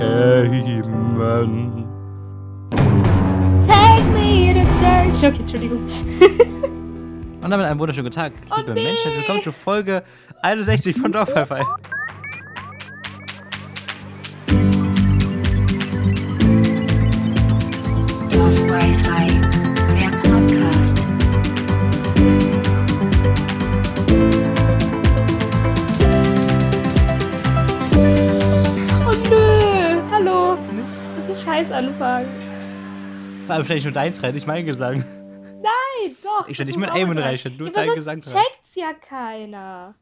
Amen. Take me to church. Okay, Entschuldigung. Und damit einen wunderschönen guten Tag, liebe. Menschen. Herzlich willkommen zur Folge 61 von Dorfpfeife. Stelle ich nur deins rein, nicht mein Gesang. Nein, doch. Ich stell das nicht mit Amen rein. ich stell nur ja, dein aber Gesang rein. checkt's ja keiner.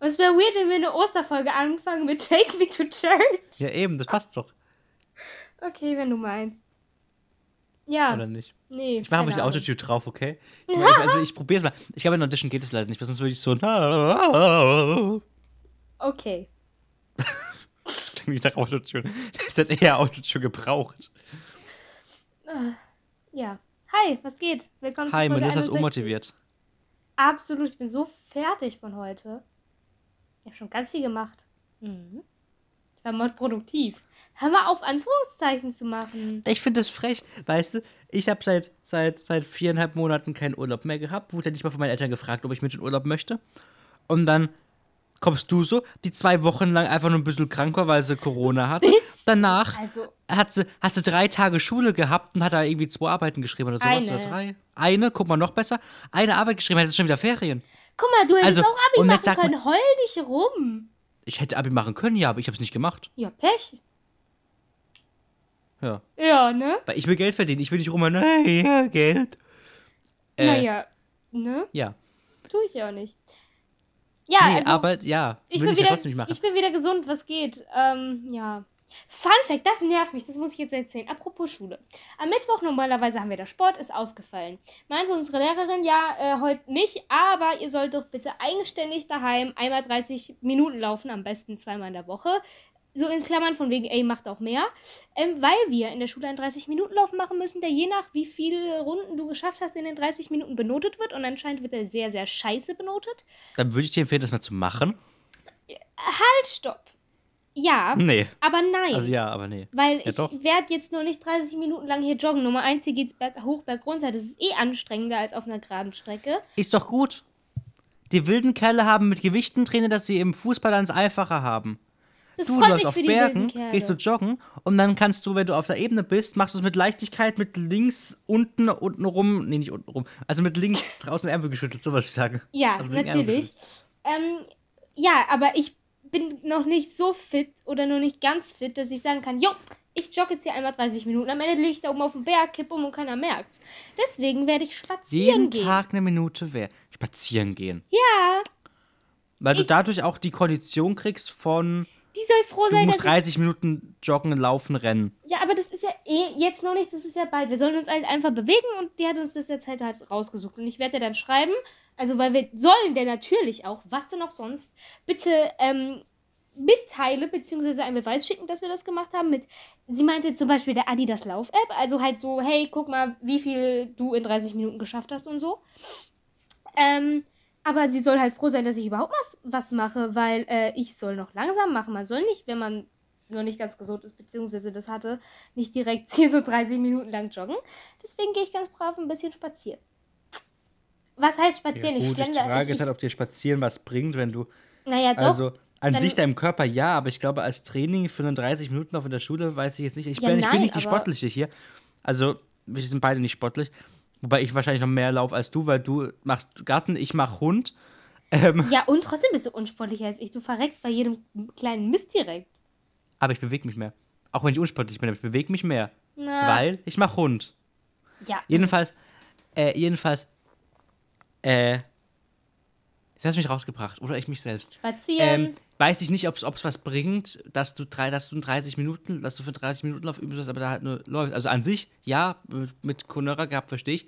Und es wäre weird, wenn wir eine Osterfolge anfangen mit Take Me to Church. Ja, eben, das passt doch. Okay, wenn du meinst. Ja, Oder nicht? nee. Ich mache ein bisschen. Autotune drauf, okay? Ich, also ich probiere es mal. Ich glaube, in Audition geht es leider nicht, weil sonst würde ich so. Das Okay. klingt nicht nach Autotune. Das hat eher Autotune gebraucht. Ja. Hi, was geht? Willkommen Hi, zu Folge Melissa ist 61. unmotiviert. Absolut, ich bin so fertig von heute. Ich habe schon ganz viel gemacht. Mhm. Ich war mal produktiv. Hör mal auf, Anführungszeichen zu machen. Ich finde das frech, weißt du? Ich habe seit, seit, seit viereinhalb Monaten keinen Urlaub mehr gehabt. Wurde nicht mal von meinen Eltern gefragt, ob ich mit in Urlaub möchte. Und dann kommst du so, die zwei Wochen lang einfach nur ein bisschen krank war, weil sie Corona hatte. Danach Also, hat sie, hat sie drei Tage Schule gehabt und hat da irgendwie zwei Arbeiten geschrieben oder sowas. Eine. Oder drei. Eine, guck mal, noch besser. Eine Arbeit geschrieben, hat jetzt schon wieder Ferien. guck mal, du hättest Also, auch Abi machen können. Heul dich rum. Ich hätte Abi machen können, ja, aber ich habe es nicht gemacht. Ja, Pech. Ja. Ja, ne? Weil ich will Geld verdienen. Ich will nicht rum, naja, Geld. Äh, naja, ne? Ja. Tue ich ja auch nicht. Ja, nee, also, aber ja, ich will bin, ich ja wieder, trotzdem nicht machen. ich bin wieder gesund, was geht. Ähm, ja. Fun Fact, das nervt mich, das muss ich jetzt erzählen. Apropos Schule. Am Mittwoch normalerweise haben wir der Sport, ist ausgefallen. Meinte unsere Lehrerin, ja, äh, heute nicht, aber ihr sollt doch bitte eigenständig daheim einmal 30 Minuten laufen, am besten zweimal in der Woche. So in Klammern von wegen, ey, macht auch mehr. Ähm, weil wir in der Schule einen 30-Minuten-Lauf machen müssen, der je nach wie viele Runden du geschafft hast, in den 30 Minuten benotet wird. Und anscheinend wird er sehr, sehr scheiße benotet. Dann würde ich dir empfehlen, das mal zu machen. Halt, stopp. Ja, Nee. aber nein. Also ja, aber nee. Weil Ja, ich werde jetzt nur nicht 30 Minuten lang hier joggen. Nummer 1, hier geht's berg hoch, berg runter. Das ist eh anstrengender als auf einer geraden Strecke. Ist doch gut. Die wilden Kerle haben mit Gewichten trainiert, dass sie im Fußball es einfacher haben. Das Du läufst auf Bergen, gehst du joggen und dann kannst du, wenn du auf der Ebene bist, machst du es mit Leichtigkeit mit links unten unten rum, nee, nicht unten rum, also mit links draußen Ärmel geschüttelt, so was ich sage. Ja, Also natürlich. Ähm, ja, aber ich bin noch nicht so fit oder noch nicht ganz fit, dass ich sagen kann, jo, ich jogge jetzt hier einmal 30 Minuten. Am Ende liege ich da oben auf dem Berg, kipp um und keiner merkt's. Deswegen werde ich spazieren Jeden gehen. Tag eine Minute wer spazieren gehen. Ja, Weil du Ich- dadurch auch die Kondition kriegst von, die soll froh du sein, musst dass ich 30 Minuten joggen, laufen, rennen. Ja, aber das ist ja eh jetzt noch nicht, das ist ja bald. Wir sollen uns halt einfach bewegen und die hat uns das jetzt halt, halt rausgesucht. Und ich werde dir dann schreiben, also weil wir sollen der natürlich auch, was denn auch sonst, bitte ähm, mitteile, beziehungsweise einen Beweis schicken, dass wir das gemacht haben. Mit, sie meinte zum Beispiel der Adidas Lauf-App, also halt so, hey, guck mal, wie viel du in 30 Minuten geschafft hast und so. Ähm, aber sie soll halt froh sein, dass ich überhaupt was, was mache, weil äh, ich soll noch langsam machen. Man soll nicht, wenn man noch nicht ganz gesund ist, beziehungsweise das hatte, nicht direkt hier so 30 Minuten lang joggen. Deswegen gehe ich ganz brav ein bisschen spazieren. Was heißt spazieren? ich gut, die schlender. Frage ich, ist halt, ob dir Spazieren was bringt, wenn du naja, doch. Also an sich deinem Körper ja, aber ich glaube, als Training für einen 30 Minuten auf in der Schule weiß ich jetzt nicht. Ich, Ja, bin, ich bin nein, nicht die Sportliche hier. Also, wir sind beide nicht sportlich. Wobei ich wahrscheinlich noch mehr laufe als du, weil du machst Garten, ich mach Hund. Ähm, ja, und trotzdem bist du unsportlicher als ich. Du verreckst bei jedem kleinen Mist direkt. aber ich bewege mich mehr. Auch wenn ich unsportlich bin, aber ich bewege mich mehr. Na, Weil ich mach Hund. ja. Jedenfalls, äh, jedenfalls, äh, hast du mich rausgebracht. Oder ich mich selbst. Spazieren. Ähm, weiß ich nicht, ob es was bringt, dass du, drei, dass du in 30 Minuten, dass du für 30 Minuten Lauf üben sollst, aber da halt nur läufst. Also an sich, ja, mit, Conora gehabt, verstehe ich.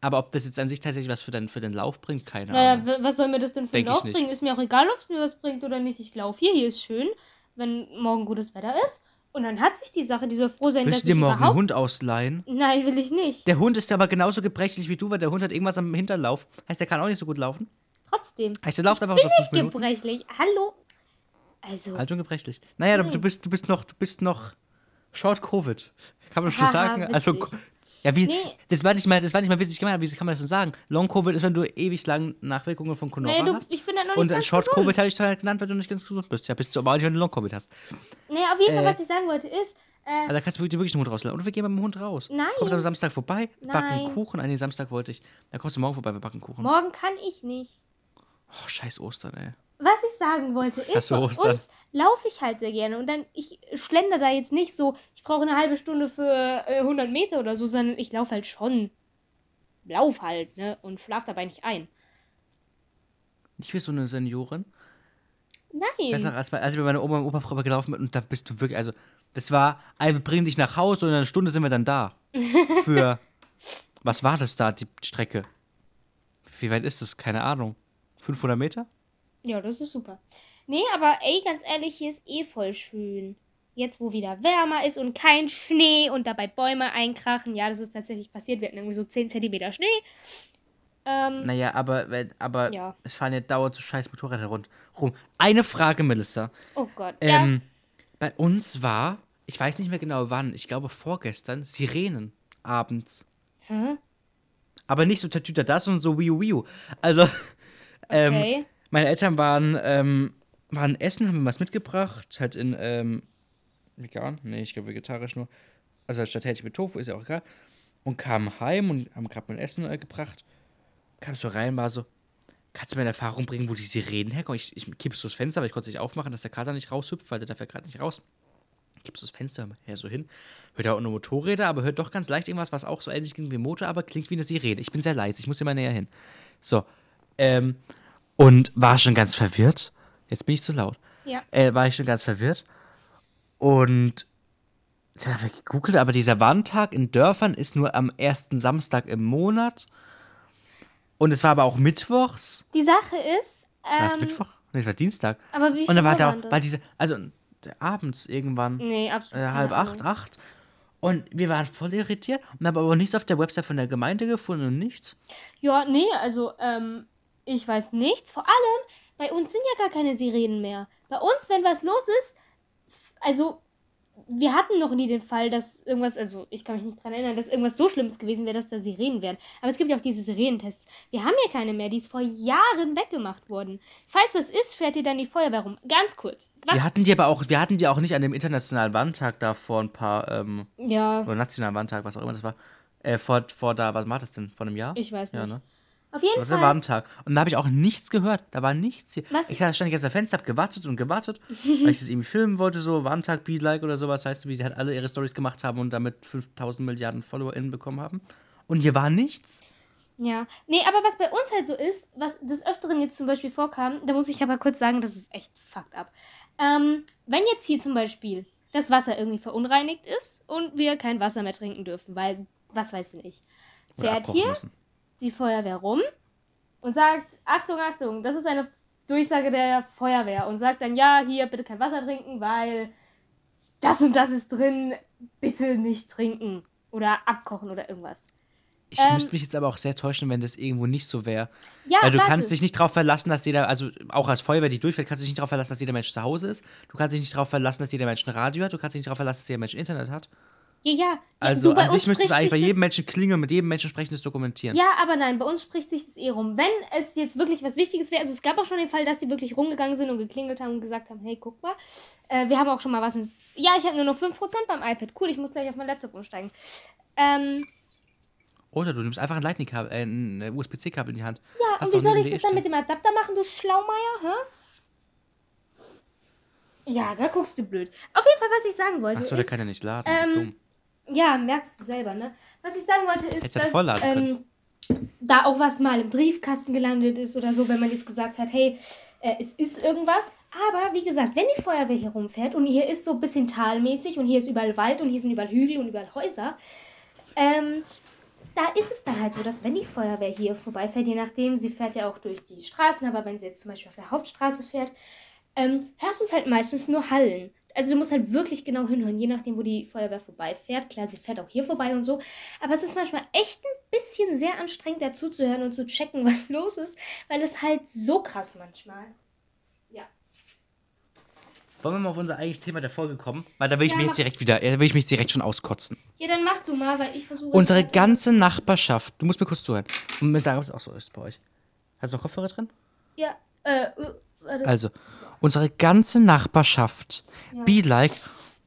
Aber ob das jetzt an sich tatsächlich was für den, für den Lauf bringt, keine naja, Ahnung. was soll mir das denn für einen ich Lauf bringen? Ist mir auch egal, ob es mir was bringt oder nicht. Ich laufe hier, hier ist schön, wenn morgen gutes Wetter ist. Und dann hat sich die Sache, die soll froh sein, Willst dass du dir morgen einen überhaupt... Hund ausleihen? Nein, will ich nicht. Der Hund ist aber genauso gebrechlich wie du, weil der Hund hat irgendwas am Hinterlauf. Heißt, der kann auch nicht so gut laufen. Trotzdem. Heißt, der läuft einfach so fünf nicht Minuten. gebrechlich. Hallo? Also, Alt und gebrechlich. Naja, du, du bist, du bist noch, du bist noch Short Covid. Kann man schon sagen? Also, witzig. ja, wie, Nee. das war nicht mal, das war nicht mal witzig gemeint, wie kann man das denn sagen? Long Covid ist, wenn du ewig lang Nachwirkungen von Corona nee, du, hast. ich bin halt noch nicht Und äh, ganz Short gesund. Covid habe ich halt genannt, weil du nicht ganz gesund bist. Ja, bist du aber auch nicht, wenn du Long Covid hast. Nee, auf jeden Fall, Äh. was ich sagen wollte, ist, äh, Also, da kannst du wirklich, wirklich einen Hund rauslassen. Oder wir gehen mit dem Hund raus. Nein. Kommst am Samstag vorbei, backen Nein. Kuchen. Ah, nee, Samstag wollte ich. Dann kommst du morgen vorbei, wir backen Kuchen. morgen kann ich nicht. Oh, scheiß Ostern, ey. Was ich sagen wollte, ist, bei uns laufe ich halt sehr gerne. Und dann, ich schlender da jetzt nicht so, ich brauche eine halbe Stunde für äh, 100 Meter oder so, sondern ich laufe halt schon. Lauf halt, ne? Und schlaf dabei nicht ein. Nicht wie so eine Seniorin. Nein. Besser als, als ich bei meiner Oma und Opa früher gelaufen bin und da bist du wirklich, also, das war, wir bringen dich nach Hause und in einer Stunde sind wir dann da. Für, was war das da, die Strecke? Wie weit ist das? Keine Ahnung. 500 Meter? Ja, das ist super. Nee, aber ey, ganz ehrlich, hier ist eh voll schön. Jetzt, wo wieder wärmer ist und kein Schnee und dabei Bäume einkrachen. Ja, das ist tatsächlich passiert. Wir hatten irgendwie so 10 Zentimeter Schnee. Ähm, Naja, aber, aber Ja. es fahren ja dauernd so scheiß Motorräder rund rum. Eine Frage, Melissa. oh Gott. ja. Ähm, bei uns war, ich weiß nicht mehr genau wann, ich glaube vorgestern, Sirenen abends. Hä? Aber nicht so Tatüter das und so Wiu Wiu. Also, ähm, meine Eltern waren, ähm, waren essen, haben mir was mitgebracht, halt in, ähm, vegan? Nee, ich glaube vegetarisch nur. Also statt Hähnchen mit Tofu, ist ja auch egal. Und kamen heim und haben gerade mein Essen äh, gebracht. Kam so rein, war so, kannst du mir in Erfahrung bringen, wo die Sirenen herkommen? Ich, ich kippst so das Fenster, aber ich konnte es nicht aufmachen, dass der Kater nicht raushüpft, weil der darf ja gerade nicht raus. Kippst so das Fenster her so hin. Hört auch nur Motorräder, aber hört doch ganz leicht irgendwas, was auch so ähnlich klingt wie ein Motor, aber klingt wie eine Sirene. Ich bin sehr leise, ich muss hier mal näher hin. So. Ähm, und war schon ganz verwirrt. Jetzt bin ich zu laut. Ja. Äh, war ich schon ganz verwirrt. Und da habe ich gegoogelt, aber dieser Warntag in Dörfern ist nur am ersten Samstag im Monat. Und es war aber auch mittwochs. Die Sache ist, War es ähm, Mittwoch? Nee, es war Dienstag. aber wie viel Und dann war da, war diese, also abends irgendwann, Nee, absolut. äh, halb Ahnung. acht, acht. Und wir waren voll irritiert und haben aber nichts auf der Website von der Gemeinde gefunden und nichts. Ja, nee, also, ähm, ich weiß nichts. Vor allem, bei uns sind ja gar keine Sirenen mehr. Bei uns, wenn was los ist, also, wir hatten noch nie den Fall, dass irgendwas, also, ich kann mich nicht dran erinnern, dass irgendwas so Schlimmes gewesen wäre, dass da Sirenen wären. Aber es gibt ja auch diese Sirenentests. Wir haben ja keine mehr, die ist vor Jahren weggemacht worden. Falls was ist, fährt ihr dann die Feuerwehr rum. Ganz kurz. Was? Wir hatten die aber auch, wir hatten die auch nicht an dem internationalen Warntag da vor ein paar, ähm, Ja, oder nationalen Warntag, was auch immer das war. Äh, vor, vor da, was war das denn? Vor einem Jahr? ich weiß nicht. Ja, ne? Auf jeden Das war Fall. der Warntag. Und da habe ich auch nichts gehört. Da war nichts hier. Was? Ich stand die ganze Zeit am Fenster, hab gewartet und gewartet, weil ich das irgendwie filmen wollte, so Warntag, Be Like oder sowas, weißt du, wie sie halt alle ihre Stories gemacht haben und damit 5000 Milliarden FollowerInnen bekommen haben. Und hier war nichts. Ja, nee, aber was bei uns halt so ist, was des Öfteren jetzt zum Beispiel vorkam, da muss ich aber kurz sagen, das ist echt fucked up. Ähm, wenn jetzt hier zum Beispiel das Wasser irgendwie verunreinigt ist und wir kein Wasser mehr trinken dürfen, weil, was weiß denn ich, fährt hier müssen. Die Feuerwehr rum und sagt, Achtung, Achtung, das ist eine Durchsage der Feuerwehr und sagt dann, ja, hier bitte kein Wasser trinken, weil das und das ist drin, bitte nicht trinken oder abkochen oder irgendwas. Ich Ähm, müsste mich jetzt aber auch sehr täuschen, wenn das irgendwo nicht so wäre. Ja, Weil du warte. kannst dich nicht darauf verlassen, dass jeder, also auch als Feuerwehr, die durchfällt, kannst du dich nicht darauf verlassen, dass jeder Mensch zu Hause ist. Du kannst dich nicht darauf verlassen, dass jeder Mensch ein Radio hat. Du kannst dich nicht darauf verlassen, dass jeder Mensch Internet hat. Ja, ja. Also du, an sich müsstest du spricht eigentlich bei das- jedem Menschen klingeln mit jedem Menschen sprechendes dokumentieren. Ja, aber nein, bei uns spricht sich das eh rum. Wenn es jetzt wirklich was Wichtiges wäre, also es gab auch schon den Fall, dass die wirklich rumgegangen sind und geklingelt haben und gesagt haben, hey, guck mal, äh, wir haben auch schon mal was in... Ja, ich habe nur noch 5% beim iPad. Cool, ich muss gleich auf mein Laptop umsteigen. Ähm, Oder du nimmst einfach ein Lightning-Kabel, äh, ein USB-C-Kabel in die Hand. ja, Hast und wie soll ich das dann mit dem Adapter machen, du Schlaumeier, hä? Ja, da guckst du blöd. Auf jeden Fall, was ich sagen wollte, Achso, der ist... kann ja nicht laden. ähm, dumm. Ja, merkst du selber, ne? Was ich sagen wollte, ist, dass ähm, da auch was mal im Briefkasten gelandet ist oder so, wenn man jetzt gesagt hat, hey, äh, es ist irgendwas. Aber wie gesagt, wenn die Feuerwehr hier rumfährt und hier ist so ein bisschen talmäßig und hier ist überall Wald und hier sind überall Hügel und überall Häuser, ähm, da ist es dann halt so, dass wenn die Feuerwehr hier vorbeifährt, je nachdem, sie fährt ja auch durch die Straßen, aber wenn sie jetzt zum Beispiel auf der Hauptstraße fährt, ähm, hörst du es halt meistens nur Hallen. Also du musst halt wirklich genau hinhören, je nachdem, wo die Feuerwehr vorbeifährt. Klar, sie fährt auch hier vorbei und so. Aber es ist manchmal echt ein bisschen sehr anstrengend, dazu zu hören und zu checken, was los ist, weil es halt so krass manchmal. Ja. Wollen wir mal auf unser eigentliches Thema der Folge kommen? Weil da will ich Ja, mich jetzt direkt wieder, da will ich mich direkt schon auskotzen. Ja, dann mach du mal, weil ich versuche. Unsere ganze Nachbarschaft, du musst mir kurz zuhören und mir sagen, ob es auch so ist bei euch. Hast du noch Kopfhörer drin? Ja, äh, äh. Also, unsere ganze Nachbarschaft, be like,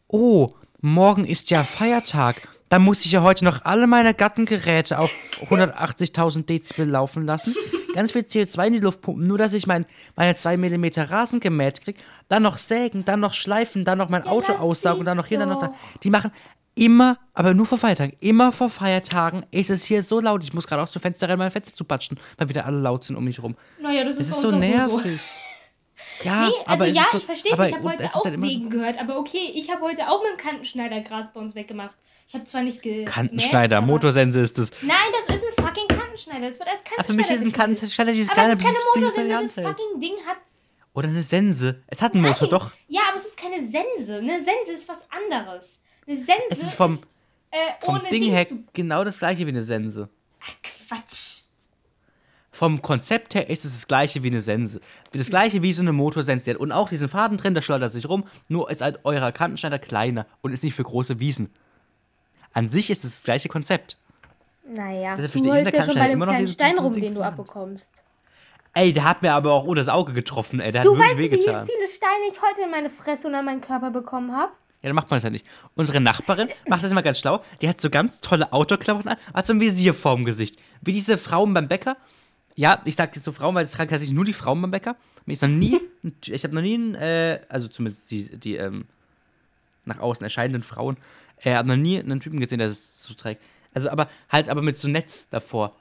oh, morgen ist ja Feiertag. Da muss ich ja heute noch alle meine Gartengeräte auf 180.000 Dezibel laufen lassen. Ganz viel CO2 in die Luft pumpen, nur dass ich mein, meine 2 mm Rasen gemäht kriege. Dann noch sägen, dann noch schleifen, dann noch mein Ja, Auto aussaugen, dann noch hier, dann noch da. Die machen immer, aber nur vor Feiertagen, immer vor Feiertagen ist es hier so laut. Ich muss gerade auch zum Fenster rennen, mein Fenster zu patschen, weil wieder alle laut sind um mich rum. naja, das Das ist, ist so auch so. Ja, Nee, also aber es ja, ist so, ich verstehe es. aber Ich habe heute es ist auch halt Sägen gehört, aber okay, ich habe heute auch mit dem Kantenschneider Gras bei uns weggemacht. Ich habe zwar nicht ge Kantenschneider, aber- Motorsense ist das. Nein, das ist ein fucking Kantenschneider. Das wird als Aber Kantenschneider für mich ist ein. Kantenschneider dieses Aber kleine es ist keine das Motorsense, das fucking Ding hat... Oder eine Sense. Es hat einen Motor, Nein. doch. Ja, aber es ist keine Sense. Eine Sense ist was anderes. Eine Sense Es ist vom- äh, Vom ohne Ding Ding her genau das gleiche wie eine Sense. Quatsch. Vom Konzept her ist es das gleiche wie eine Sense. Das gleiche wie so eine Motorsense. Die hat und auch diesen Faden drin, der schleudert sich rum. Nur ist halt eurer Kantenschneider kleiner und ist nicht für große Wiesen. An sich ist es das gleiche Konzept. Naja, du holst ja schon bei dem kleinen Stein rum, den du abbekommst. Ey, der hat mir aber auch unter das Auge getroffen, ey. Der Du hat weißt, wie wehgetan. viele Steine ich heute in meine Fresse und an meinen Körper bekommen habe? Ja, dann macht man das ja nicht. Unsere Nachbarin macht das immer ganz schlau. Die hat so ganz tolle Outdoor-Klamotten an, hat so ein Visier vorm Gesicht. Wie diese Frauen beim Bäcker. Ja, ich sag jetzt so Frauen, weil das tragen tatsächlich nur die Frauen beim Bäcker. Mir ist noch nie, ich habe noch nie, einen, äh, also zumindest die, die ähm, nach außen erscheinenden Frauen, äh, habe noch nie einen Typen gesehen, der das so trägt. Also, aber halt, aber mit so Netz davor.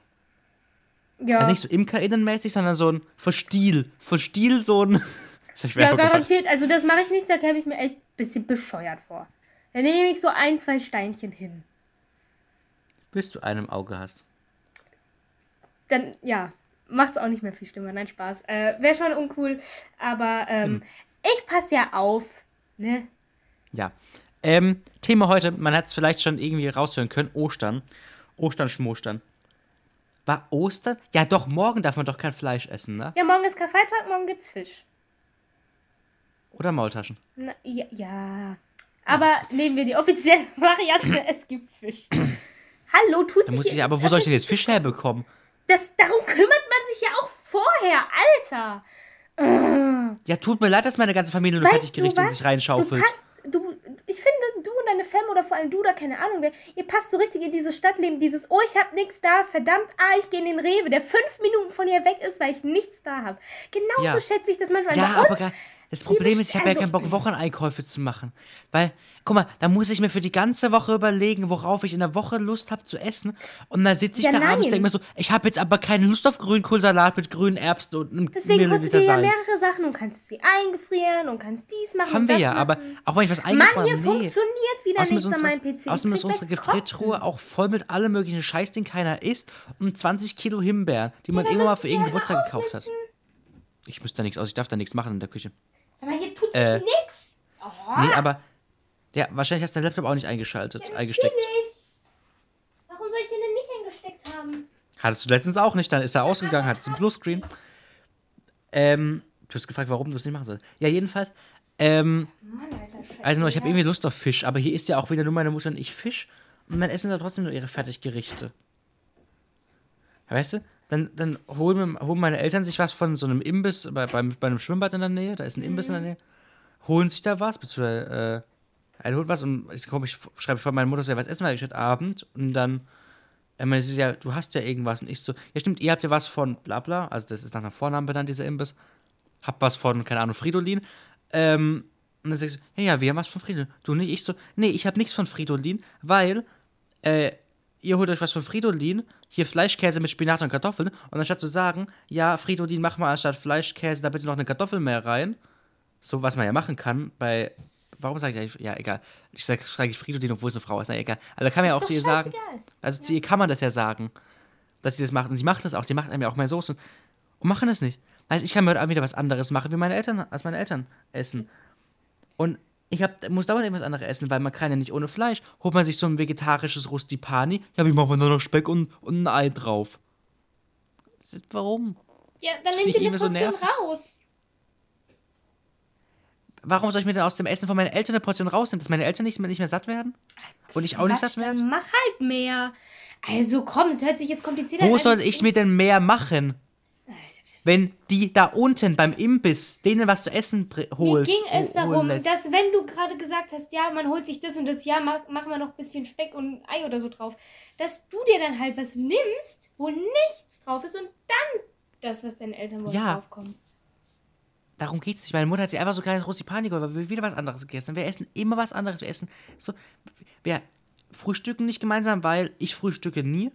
Ja. Also nicht so imkerinnenmäßig, sondern so ein. Für Stil so ein. Das ich Ja, garantiert. Also das mache ich nicht, da käme ich mir echt ein bisschen bescheuert vor. Da nehme ich so ein, zwei Steinchen hin. Bis du einen im Auge hast. Dann, ja, macht's auch nicht mehr viel schlimmer. Nein, Spaß. Äh, Wäre schon uncool, aber ähm, Hm. ich passe ja auf, ne? Ja. Ähm, Thema heute, man hat es vielleicht schon irgendwie raushören können, Ostern. Ostern, Schmostern. War Ostern? Ja doch, morgen darf man doch kein Fleisch essen, ne? Ja, morgen ist Karfreitag, morgen gibt's Fisch. Oder Maultaschen. Na, ja, ja. Aber nehmen wir die offizielle Variante, es gibt Fisch. Hallo, tut sich muss ich, hier- aber wo soll ich denn jetzt Fisch herbekommen? Das, darum kümmert man sich ja auch vorher, Alter. Ja, tut mir leid, dass meine ganze Familie nur Fertiggerichte in was? sich reinschaufelt. Du passt, du, ich finde, du und deine Fam oder vor allem du oder keine Ahnung wer, ihr passt so richtig in dieses Stadtleben, dieses, oh, ich hab nichts da, verdammt, ah, ich gehe in den Rewe, der fünf Minuten von hier weg ist, weil ich nichts da habe. Genauso Ja. schätze ich das manchmal. Ja, Bei uns, das Problem ist, ich habe ja also- keinen Bock, Wocheneinkäufe zu machen. Weil, guck mal, da muss ich mir für die ganze Woche überlegen, worauf ich in der Woche Lust habe zu essen. Und dann sitze ich Ja, da abends und nein. denke mir so, ich habe jetzt aber keine Lust auf Grünkohlsalat mit grünen Erbsen und einem deswegen holst du Milliliter dir ja mehrere Sachen und kannst sie eingefrieren und kannst dies machen Haben wir ja, aber machen. auch wenn ich was Mann, eingefroren hier nee. funktioniert wieder Außerdem nichts ist an unsere, meinem PC. Außerdem ist unsere Gefriertruhe auch voll mit allem möglichen Scheiß, den keiner isst. Und 20 Kilo Himbeeren, die man dann irgendwann mal für irgendeinen Geburtstag gekauft hat. Ich müsste da nichts aus, ich darf da nichts machen in der Küche. Sag mal, hier tut sich Äh, nix. Oh, Nee, aber. Ja, wahrscheinlich hast du deinen Laptop auch nicht eingeschaltet, ja, eingesteckt. Warum soll ich den denn nicht eingesteckt haben? Hattest du letztens auch nicht, dann ist er ausgegangen, hat es im Bluescreen. Ähm, du hast gefragt, warum du es nicht machen sollst. Ja, jedenfalls. Ähm, Mann, alter Scheiße. also ich habe irgendwie Lust auf Fisch, aber hier isst ja auch wieder nur meine Mutter und ich Fisch. Und mein Essen ist aber trotzdem nur ihre Fertiggerichte. Ja, weißt du? Dann, dann holen, holen meine Eltern sich was von so einem Imbiss bei, beim, bei einem Schwimmbad in der Nähe, da ist ein Imbiss in der Nähe, holen sich da was, beziehungsweise äh, einer holt was und ich, komm, ich schreibe von meiner Mutter so, ja, was essen wir heute Abend? Und dann er meinte so, ja, du hast ja irgendwas. Und ich so, ja stimmt, ihr habt ja was von bla bla, also das ist nach einem Vornamen benannt, dieser Imbiss. Hab was von, keine Ahnung, Fridolin. Ähm, und dann sag ich so, ja, ja, wir haben was von Fridolin. Du nicht? Ich so, nee, ich hab nichts von Fridolin, weil, äh, ihr holt euch was von Fridolin, hier Fleischkäse mit Spinat und Kartoffeln, und anstatt zu sagen, ja, Fridolin, mach mal anstatt Fleischkäse da bitte noch eine Kartoffel mehr rein, so was man ja machen kann, bei, warum sage ich eigentlich, ja, egal, ich sage sag ich Fridolin, obwohl es eine Frau ist, na egal, aber da kann man ja auch zu ihr sagen, also zu ihr kann man das ja sagen, dass sie das macht, und sie macht das auch, die macht einem ja auch mehr Soßen, und machen das nicht. Heißt, ich kann mir heute Abend wieder was anderes machen, wie meine Eltern, als meine Eltern essen. Und ich hab, muss dauernd irgendwas anderes essen, weil man kann ja nicht ohne Fleisch. Holt man sich so ein vegetarisches Rustipani, ja, wie machen wir nur noch Speck und, und ein Ei drauf. Warum? Ja, dann nimm dir ich eine so Portion nervig. raus. Warum soll ich mir denn aus dem Essen von meinen Eltern eine Portion rausnehmen, dass meine Eltern nicht, mehr- nicht mehr satt werden? Und ich auch nicht satt dann werde? Mach halt mehr. Also komm, es hört sich jetzt kompliziert an. Wo soll ich ist. mir denn mehr machen? Wenn die da unten beim Imbiss denen was zu essen br- Mir holt. ging es darum, dass wenn du gerade gesagt hast, ja, man holt sich das und das, ja, mach, machen wir noch ein bisschen Speck und Ei oder so drauf, dass du dir dann halt was nimmst, wo nichts drauf ist und dann das, was deine Eltern wollen, Ja. draufkommen. Darum geht's nicht. Meine Mutter hat sich einfach so kleines Rosipani geholt, weil wir wieder was anderes gegessen haben. Wir essen immer was anderes. Wir essen so. Wir frühstücken nicht gemeinsam, weil ich frühstücke nie.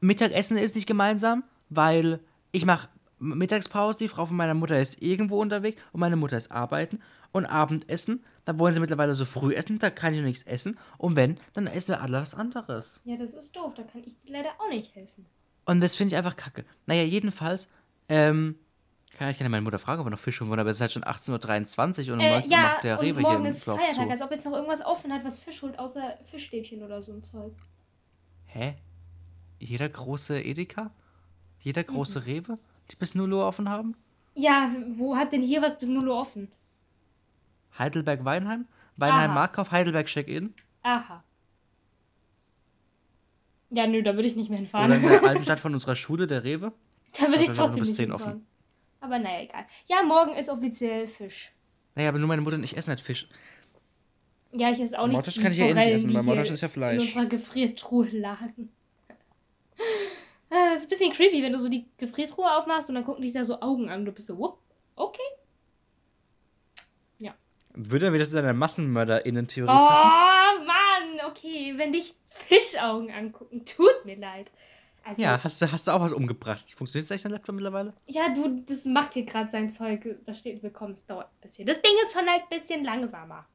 Mittagessen ist nicht gemeinsam, weil ich mache Mittagspause. Die Frau von meiner Mutter ist irgendwo unterwegs und meine Mutter ist arbeiten. Und Abendessen, da wollen sie mittlerweile so früh essen, da kann ich noch nichts essen. Und wenn, dann essen wir alle was anderes. Ja, das ist doof, da kann ich dir leider auch nicht helfen. Und das finde ich einfach kacke. Naja, jedenfalls, ähm, kann ich gerne meine Mutter fragen, ob wir noch Fisch holen wollen, aber es ist halt schon 18.23 Uhr und um Äh, 19 Uhr ja, macht der und Rewe morgen hier ist Feiertag, zu. als ob jetzt noch irgendwas offen hat, was Fisch holt, außer Fischstäbchen oder so ein Zeug. Hä? Jeder große Edeka? Jeder große Mhm. Rewe? Die bis 0 Uhr offen haben? Ja, wo hat denn hier was bis 0 Uhr offen? Heidelberg-Weinheim? Weinheim Aha. Markkauf, Heidelberg Check-In? Aha. Ja, nö, da würde ich nicht mehr hinfahren. Oder in der alten Stadt von unserer Schule, der Rewe? Da würde ich trotzdem nicht 10 hinfahren. offen. Aber naja, egal. Ja, morgen ist offiziell Fisch. Naja, aber nur meine Mutter und ich essen halt Fisch. Ja, ich esse auch nicht Mortisch kann ich ja eh nicht essen, weil Mortisch ist ja Fleisch. in unserer Gefriertruhe lagen. Das ist ein bisschen creepy, wenn du so die Gefriertruhe aufmachst und dann gucken dich da so Augen an. Du bist so, whoop, okay. Würde mir das in einer MassenmörderInnen-Theorie Oh, passen? Mann, okay. Wenn dich Fischaugen angucken, tut mir leid. Also, Ja, hast du, hast du auch was umgebracht? Funktioniert das echt dein Laptop mittlerweile? Ja, du, das macht hier gerade sein Zeug. Da steht willkommen, es dauert ein bisschen. Das Ding ist schon halt ein bisschen langsamer.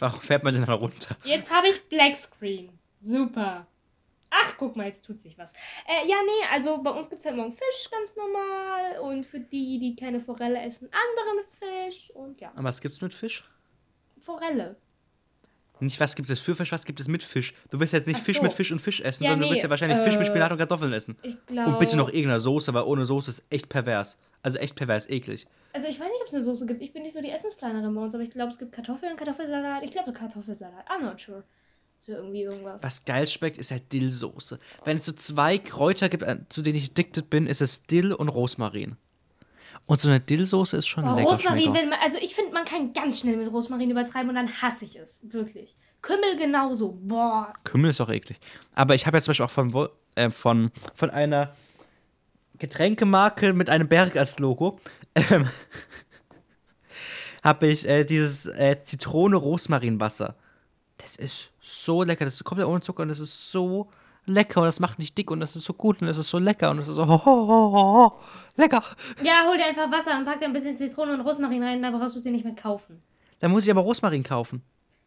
Warum fährt man denn da runter? Jetzt habe ich Black Screen. Super. Ach, guck mal, jetzt tut sich was. Äh, ja, nee, also bei uns gibt es halt morgen Fisch, ganz normal. Und für die, die keine Forelle essen, anderen Fisch. Und ja, Aber was gibt's mit Fisch? Forelle. Nicht, was gibt es für Fisch, was gibt es mit Fisch? Du wirst jetzt nicht Ach Fisch so. mit Fisch und Fisch essen, Ja, sondern du nee, wirst ja wahrscheinlich Fisch mit äh, Spinat und Kartoffeln essen. Ich glaube. Und bitte noch irgendeiner Soße, weil ohne Soße ist echt pervers. Also echt pervers, eklig. Also ich weiß nicht, ob es eine Soße gibt. Ich bin nicht so die Essensplanerin bei uns, aber ich glaube, es gibt Kartoffeln, Kartoffelsalat. Ich glaube Kartoffelsalat. I'm not sure. So irgendwie irgendwas. Was geil schmeckt, ist halt Dillsoße. Wenn es so zwei Kräuter gibt, an- zu denen ich addicted bin, ist es Dill und Rosmarin. Und so eine Dillsoße ist schon Oh, lecker. Rosmarin, wenn man, also ich finde, man kann ganz schnell mit Rosmarin übertreiben und dann hasse ich es. Wirklich. Kümmel genauso. Boah. Kümmel ist auch eklig. Aber ich habe ja zum Beispiel auch von, äh, von, von einer Getränkemarke mit einem Berg als Logo, ähm, habe ich äh, dieses äh, Zitrone-Rosmarinwasser. Das ist so lecker. Das ist komplett ohne Zucker und das ist so lecker und das macht nicht dick und das ist so gut und das ist so lecker und das ist so ho, ho, ho, ho, lecker. Ja, hol dir einfach Wasser und pack da ein bisschen Zitrone und Rosmarin rein, dann brauchst du es dir nicht mehr kaufen. Da muss ich aber Rosmarin kaufen.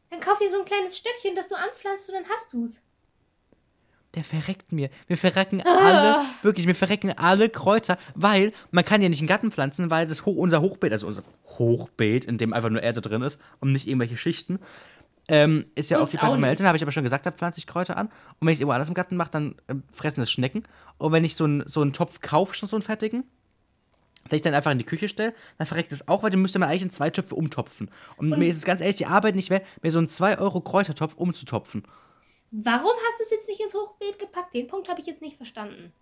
Dann kauf dir so ein kleines Stückchen, das du anpflanzt und dann hast du's. Der verreckt mir. Wir verrecken alle, wirklich, wir verrecken alle Kräuter, weil man kann ja nicht einen Garten pflanzen, weil das Ho unser Hochbeet, also unser Hochbeet, in dem einfach nur Erde drin ist und nicht irgendwelche Schichten, ähm, ist ja Uns auch die meinen nicht. Eltern, habe ich aber schon gesagt, da pflanze ich Kräuter an. Und wenn ich es irgendwo anders im Garten mache, dann ähm, fressen das Schnecken. Und wenn ich so, ein, so einen Topf kaufe, schon so einen fertigen, den ich dann einfach in die Küche stelle, dann verreckt es auch, weil den müsste man eigentlich in zwei Töpfe umtopfen. Und, mir ist es ganz ehrlich, die Arbeit nicht wert, mir so einen 2-Euro-Kräutertopf umzutopfen. Warum hast du es jetzt nicht ins Hochbeet gepackt? Den Punkt habe ich jetzt nicht verstanden.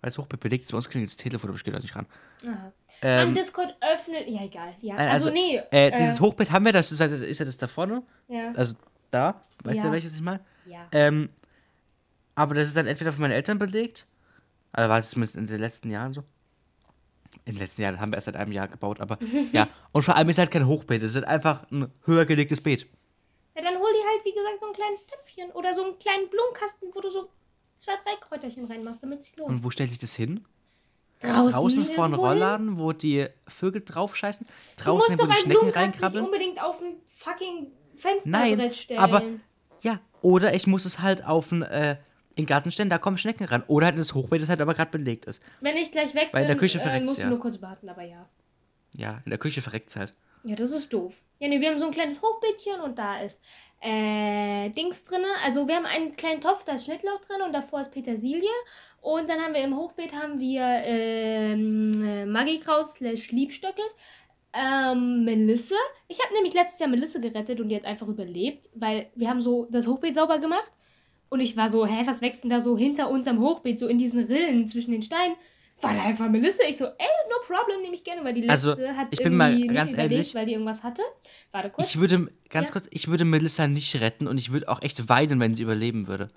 Weil das Hochbeet belegt ist, bei uns klingelt das Telefon, aber ich gehe da nicht ran. Aha. Ähm, Mein Discord öffnet. Ja, egal. Ja. Nein, also, also, nee. Äh, dieses Hochbeet haben wir, das ist, halt, ist ja das da vorne. Ja. Also da, weißt Ja. du, welches ich meine? ja. Ähm, aber das ist dann entweder von meinen Eltern belegt, also war es zumindest in den letzten Jahren so. In den letzten Jahren das haben wir erst seit einem Jahr gebaut, aber ja. Und vor allem ist halt kein Hochbeet, es ist halt einfach ein höher gelegtes Beet. ja, dann hol dir halt, wie gesagt, so ein kleines Töpfchen oder so einen kleinen Blumenkasten, wo du so zwei, drei Kräuterchen reinmachst, damit es sich lohnt. Und wo stelle ich das hin? Draußen, Draußen vor hin? Rollladen, wo die Vögel drauf scheißen? Du Draußen, musst wo doch die Schnecken Blumenkasten nicht reinkrabbeln? unbedingt auf ein fucking Fensterbrett Nein, stellen. aber ja, oder ich muss es halt auf ein äh, in den Garten stellen, da kommen Schnecken ran. Oder halt in das Hochbeet, das halt aber gerade belegt ist. Wenn ich gleich weg Weil in bin, der Küche äh, musst ja. du nur kurz warten, aber ja. Ja, in der Küche verreckt es halt. Ja, das ist doof. Ja, nee, wir haben so ein kleines Hochbeetchen und da ist äh, Dings drin. Also wir haben einen kleinen Topf, da ist Schnittlauch drin und davor ist Petersilie. Und dann haben wir im Hochbeet haben wir ähm, äh, Magikraut slash Liebstöcke. Ähm, Melisse. Ich habe nämlich letztes Jahr Melisse gerettet und die hat einfach überlebt, weil wir haben so das Hochbeet sauber gemacht. Und ich war so, hä, was wächst denn da so hinter unserem Hochbeet, so in diesen Rillen zwischen den Steinen? War da einfach Melisse. Ich so, ey, no problem, nehme ich gerne, weil die letzte Also, hat ich bin mal ganz nicht überlebt, ehrlich. weil die irgendwas hatte. Warte kurz. Ich würde, ganz Ja. kurz, ich würde Melissa nicht retten und ich würde auch echt weinen, wenn sie überleben würde.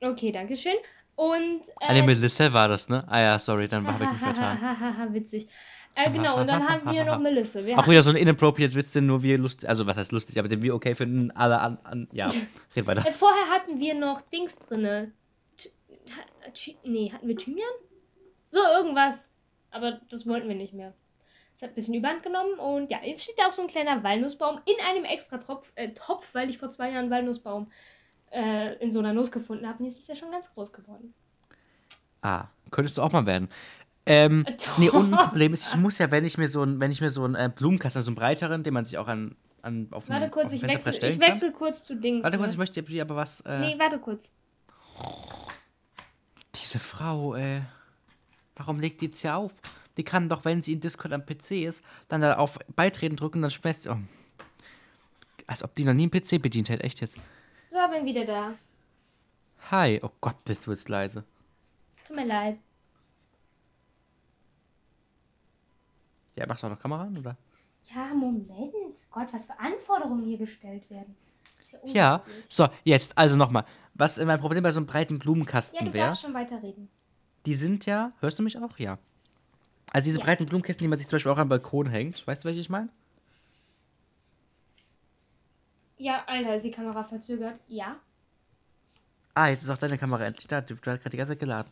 Okay, danke schön. Und. Äh, Eine Melissa war das, ne? Ah ja, sorry, dann habe ich mich vertan. Hahaha, witzig. Äh, genau, und dann haben wir noch Melisse. Wir Auch wieder so ein inappropriate Witz, den nur wir lustig, also was heißt lustig, aber den wir okay finden, alle an, an ja, red weiter. Äh, vorher hatten wir noch Dings drinne. Th- Nee, hatten wir Thymian? So, irgendwas. Aber das wollten wir nicht mehr. Es hat ein bisschen Überhand genommen und ja, jetzt steht da auch so ein kleiner Walnussbaum in einem extra Tropf, äh, Topf, weil ich vor zwei Jahren einen Walnussbaum äh, in so einer Nuss gefunden habe. Und jetzt ist er schon ganz groß geworden. Ah, könntest du auch mal werden. Ähm, Äh, nee, und ein Problem ist, ich muss ja, wenn ich mir so ein, wenn ich mir so einen äh, Blumenkasten, also einen breiteren, den man sich auch an, an auf dem, Warte kurz, auf ich wechsle, ich wechsle kurz zu Dings. Warte kurz, ne? ich möchte dir aber was, äh, Nee, warte kurz. diese Frau, ey, warum legt die jetzt hier auf? Die kann doch, wenn sie in Discord am PC ist, dann da auf Beitreten drücken, dann schmeißt sie, oh. Als ob die noch nie einen PC bedient hätte, echt jetzt. So, bin wieder da. Hi, oh Gott, bist du jetzt leise. Tut mir leid. Ja, machst du auch noch Kamera an, oder? Ja, Moment. Gott, was für Anforderungen hier gestellt werden. Ja Ja, so, jetzt, also nochmal. Was mein Problem bei so einem breiten Ja, Blumenkasten du wäre, darfst schon weiterreden. Die sind ja, hörst du mich auch? Ja. Also diese Ja. breiten Blumenkästen, die man sich zum Beispiel auch am Balkon hängt, weißt du, welche ich meine? Ja, Alter, ist die Kamera verzögert? Ja. Ah, jetzt ist auch deine Kamera endlich da. Du, hast gerade die ganze Zeit geladen.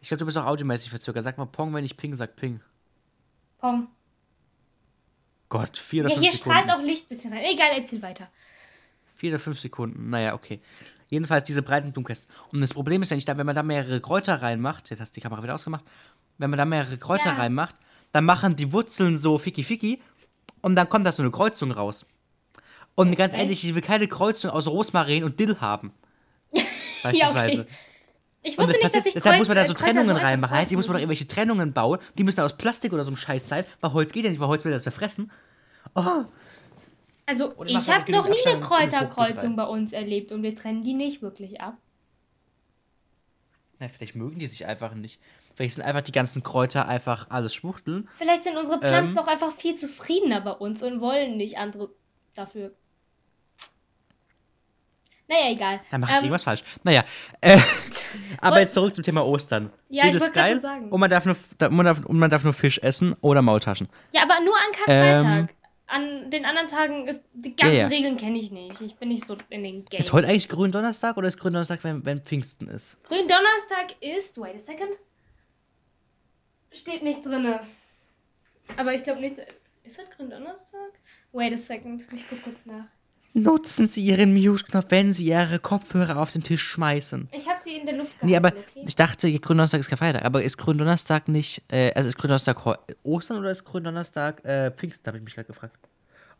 Ich glaube, du bist auch audiomäßig verzögert. Sag mal Pong, wenn ich Ping sag Ping. Pom. Gott, vier oder Ja, fünf hier Sekunden. strahlt auch Licht ein bisschen rein. Egal, erzähl weiter. Vier oder fünf Sekunden. Naja, okay. Jedenfalls diese breiten Blumenkästen. Und das Problem ist, wenn, ich da, wenn man da mehrere Kräuter reinmacht, jetzt hast du die Kamera wieder ausgemacht, wenn man da mehrere Kräuter Ja. reinmacht, dann machen die Wurzeln so ficky ficky und dann kommt da so eine Kreuzung raus. Und ganz Okay. ehrlich, ich will keine Kreuzung aus Rosmarin und Dill haben. Beispielsweise. Ich Und wusste das nicht, dass ich deshalb muss man da so äh, Trennungen einfach reinmachen. Heißt, ich muss man doch irgendwelche Trennungen bauen. Die müssen aus Plastik oder so einem Scheiß sein, weil Holz geht ja nicht, weil Holz wird ja zerfressen. Oh, Also, Oder ich habe noch nie eine Kräuterkreuzung bei uns erlebt und wir trennen die nicht wirklich ab. na, vielleicht mögen die sich einfach nicht. Vielleicht sind einfach die ganzen Kräuter einfach alles Schwuchteln. Vielleicht sind unsere Pflanzen Ähm. doch einfach viel zufriedener bei uns und wollen nicht andere dafür. Naja, egal. Da mache ich Ähm, irgendwas falsch. Naja, äh, aber Und- jetzt zurück zum Thema Ostern. Ja, Dill ich ist geil sagen. und man darf, nur, da- man, darf, und man darf nur Fisch essen oder Maultaschen. Ja, aber nur an Karfreitag. Ähm. An den anderen Tagen ist die ganzen Ja, ja. Regeln kenne ich nicht. Ich bin nicht so in den Games. Ist heute eigentlich Gründonnerstag oder ist Gründonnerstag, wenn, wenn Pfingsten ist? Gründonnerstag ist. Wait a second. Steht nicht drinne. Aber ich glaube nicht. Ist das Gründonnerstag? Wait a second. Ich guck kurz nach. Nutzen Sie Ihren Mute-Knopf, wenn Sie Ihre Kopfhörer auf den Tisch schmeißen. Ich habe sie in der Luft gehalten. Nee, aber okay? ich dachte, Gründonnerstag ist kein Feiertag. Aber ist Gründonnerstag nicht, äh, also ist Gründonnerstag Ostern oder ist Gründonnerstag äh, Pfingsten, habe ich mich gerade gefragt.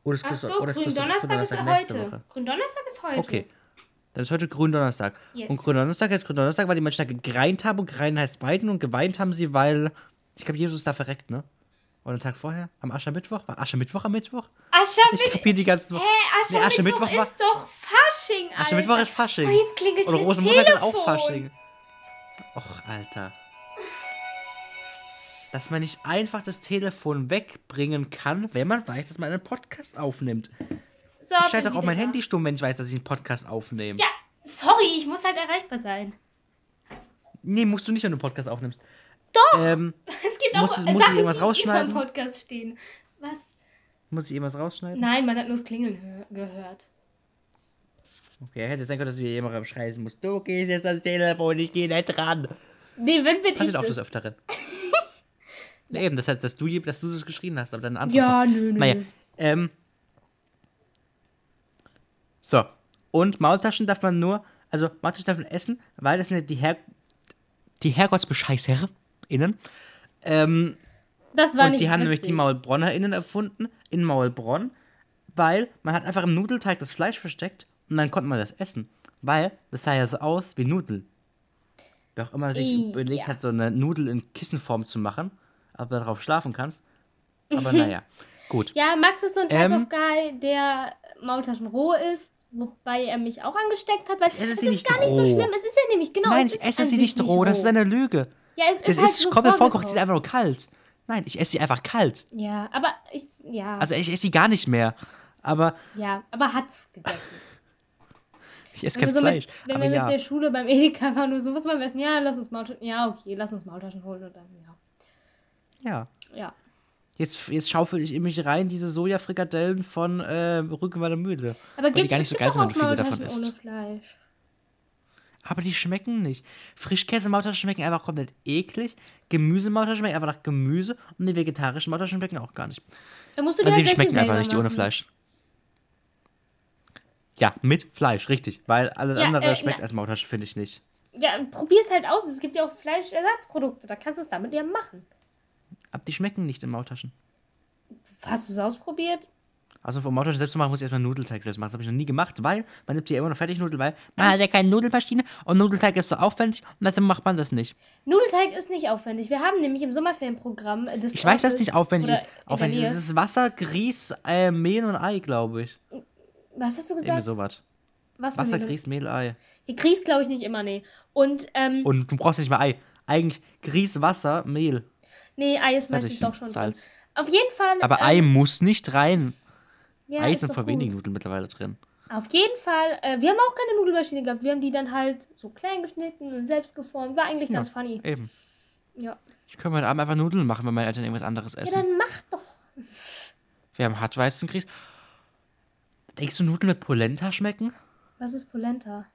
Oder ist Ach so, oder ist Grüß- Gründonnerstag ist heute. Gründonnerstag ist heute. Okay. Dann ist heute Gründonnerstag. Yes. Und Gründonnerstag ist Gründonnerstag, weil die Menschen da gegreint haben und grein heißt weiden und geweint haben sie, weil, ich glaube, Jesus ist da verreckt, ne? Oder einen Tag vorher? Am Aschermittwoch? War Aschermittwoch am Mittwoch? Ich Aschermittwoch. kapiere die ganzen Wochen. Hä, Nee, Aschermittwoch Aschermittwoch war- ist doch Fasching, Alter. Aschermittwoch ist Fasching. Oh, jetzt klingelt Oder Rosenmontag ist auch Fasching. Och, Alter. Dass man nicht einfach das Telefon wegbringen kann, wenn man weiß, dass man einen Podcast aufnimmt. So, Ich schalte doch auch mein da. Handy stumm, wenn ich weiß, dass ich einen Podcast aufnehme. Ja, sorry, ich muss halt erreichbar sein. Nee, musst du nicht, wenn du einen Podcast aufnimmst. Doch. Ähm, Es gibt Muss- auch muss ich Sachen, irgendwas die über rausschneiden? dem Podcast stehen. Was? muss ich irgendwas rausschneiden? Nein, man hat nur das Klingeln hö- gehört. Okay, hätte sein können, dass hier jemandem schreien musst. Du gehst jetzt ans Telefon, ich gehe nicht ran. Nee, wenn bin ich Passiert auch des das. Öfteren. ja, eben, das heißt, dass du, dass du das geschrien hast, aber deine Antwort Ja, kommt. nö, nö. Naja, ähm. So. Und Maultaschen darf man nur, also Maultaschen darf man essen, weil das sind die, Her die HerrgottsbescheißerInnen. Ähm, Das war und nicht die haben nämlich die witzig. MaulbronnerInnen erfunden, in Maulbronn, weil man hat einfach im Nudelteig das Fleisch versteckt und dann konnte man das essen. Weil das sah ja so aus wie Nudeln. Wer auch immer sich Ja. überlegt hat, so eine Nudel in Kissenform zu machen, aber darauf schlafen kannst. Aber naja. Gut. Ja, Max ist so ein Type Ähm. of Guy, der Maultaschen roh isst, wobei er mich auch angesteckt hat, weil es ist nicht gar nicht so roh. schlimm. Es ist ja nämlich, genau, Nein, es ich ist esse sie nicht roh, das ist eine Lüge. Ja, es ist Es halt ist so komplett vorgekocht, sie ist einfach nur kalt. Nein, ich esse sie einfach kalt. Ja, aber ich, ja, Also ich esse sie gar nicht mehr. Aber ja, aber hat's gegessen. ich esse kein so Fleisch. mit, wenn aber wir ja. mit der Schule beim Edeka waren nur so, was wir essen? Ja, lass uns Maultaschen, ja, okay, lass uns Maultaschen holen und dann, ja. ja. Ja. Jetzt, jetzt schaufel ich in mich rein diese Sojafrikadellen von äh, Rückenweiler Mühle. Aber Weil die gibt gar nicht so gibt geil sind, wenn du viele davon Maultaschen ohne isst. Fleisch. Aber die schmecken nicht. Frischkäse-Maultaschen schmecken einfach komplett eklig. Gemüsemaultaschen schmecken einfach nach Gemüse. Und die vegetarischen Maultaschen schmecken auch gar nicht. Da musst du Also die halt schmecken einfach nicht, die ohne. Fleisch. Ja, mit Fleisch, richtig. Weil alles Ja, andere äh, schmeckt na- als Maultasche, finde ich nicht. Ja, probier's halt aus. Es gibt ja auch Fleischersatzprodukte. Da kannst du es damit ja machen. Aber die schmecken nicht in Maultaschen. Hast du es ausprobiert? Also um Maultaschen selbst zu machen, muss ich erstmal Nudelteig selbst machen. Das habe ich noch nie gemacht, weil man nimmt ja immer noch Fertignudel, weil man hat ja keine Nudelmaschine und Nudelteig ist so aufwendig und deshalb macht man das nicht. Nudelteig ist nicht aufwendig. Wir haben nämlich im Sommerferienprogramm des Ich weiß, dass es nicht aufwendig ist. Aufwendig ist. Es Wasser, Grieß, äh, Mehl und Ei, glaube ich. Was hast du Irgendwie gesagt? sowas. Wasser, Wasser, Mehl- Grieß, Mehl, Ei. Hier Grieß glaube ich nicht immer, nee. Und, ähm, Und du brauchst nicht mal Ei. Eigentlich Grieß, Wasser, Mehl. nee, Ei ist meistens doch schon Salz. drin. Auf jeden Fall. Aber ähm, Ei muss nicht rein. Ja, Ei ist sind gut. wenigen Nudeln mittlerweile drin. Auf jeden Fall. Äh, wir haben auch keine Nudelmaschine gehabt. Wir haben die dann halt so klein geschnitten und selbst geformt. War eigentlich ganz funny. Eben. Ja. Ich könnte heute Abend einfach Nudeln machen, wenn meine Eltern irgendwas anderes Ja, essen. dann mach doch. Wir haben Hartweizengrieß. Denkst du, Nudeln mit Polenta schmecken? Was ist Polenta?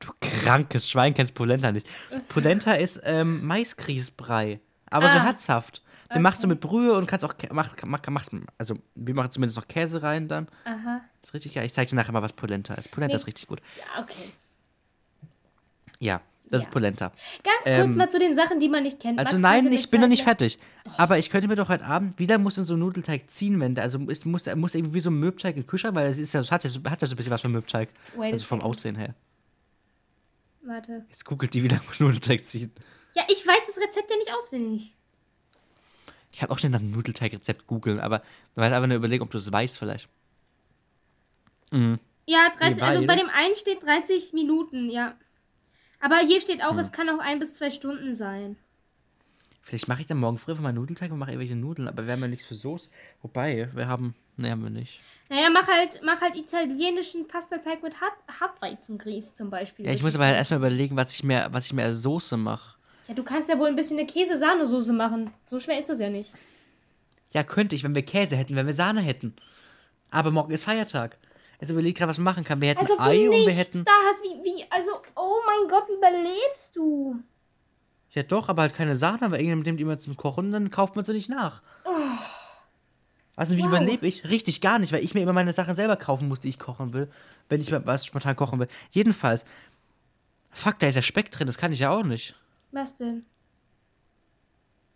Du krankes Schwein kennst Polenta nicht. Polenta ist ähm, Maisgrießbrei. Aber so Ah. herzhaft. Den machst du mit Brühe und kannst auch, mach, mach, machst, also wir machen zumindest noch Käse rein dann. Aha. Das ist richtig geil. Ich zeig dir nachher mal, was Polenta ist. Polenta Nee. ist richtig gut. Ja, okay. Ja, das Ja. ist Polenta. Ganz kurz Ähm, mal zu den Sachen, die man nicht kennt. Also Max nein, ich bin noch nicht lang- fertig. Aber ich könnte mir doch heute Abend, wieder muss in so einen Nudelteig ziehen, wenn der, also es muss, muss irgendwie wie so ein Möbteig in Kühlschrank, weil es ist ja, hat ja so, hat ja so ein bisschen was von Möbteig. Wait Also vom. Aussehen her. Warte. Jetzt googelt die, wie lange man Nudelteig ziehen. Ja, ich weiß das Rezept ja nicht auswendig. Ich habe auch schnell nach einem Nudelteig-Rezept googeln, aber da war jetzt einfach nur überlegen, ob du es weißt vielleicht. Mhm. Ja, 30, also bei dem einen steht 30 Minuten, ja. Aber hier steht auch, es kann auch ein bis zwei Stunden sein. Vielleicht mache ich dann morgen früh einfach mal Nudelteig und mache irgendwelche Nudeln, aber wir haben ja nichts für Soße. Wobei, wir haben, ne, haben wir nicht. Naja, mach halt, mach halt italienischen Pastateig mit Hart Hartweizengrieß zum Beispiel. Ja, ich muss aber halt erstmal überlegen, was ich mir, was ich mir als Soße mache. Ja, du kannst ja wohl ein bisschen eine Käse-Sahnesoße machen. So schwer ist das ja nicht. Ja, könnte ich, wenn wir Käse hätten, wenn wir Sahne hätten. Aber morgen ist Feiertag. Jetzt überlege ich gerade, was man machen kann. Wir hätten Als ob Ei und wir hätten. da hast, wie, wie, also, oh mein Gott, wie überlebst du? Ja, doch, aber halt keine Sahne, aber irgendjemand nimmt immer zum Kochen, dann kauft man sie nicht nach. Also, wie Wow. überlebe ich? Richtig gar nicht, weil ich mir immer meine Sachen selber kaufen muss, die ich kochen will, wenn ich was spontan kochen will. Jedenfalls, fuck, da ist ja Speck drin, das kann ich ja auch nicht. Was denn?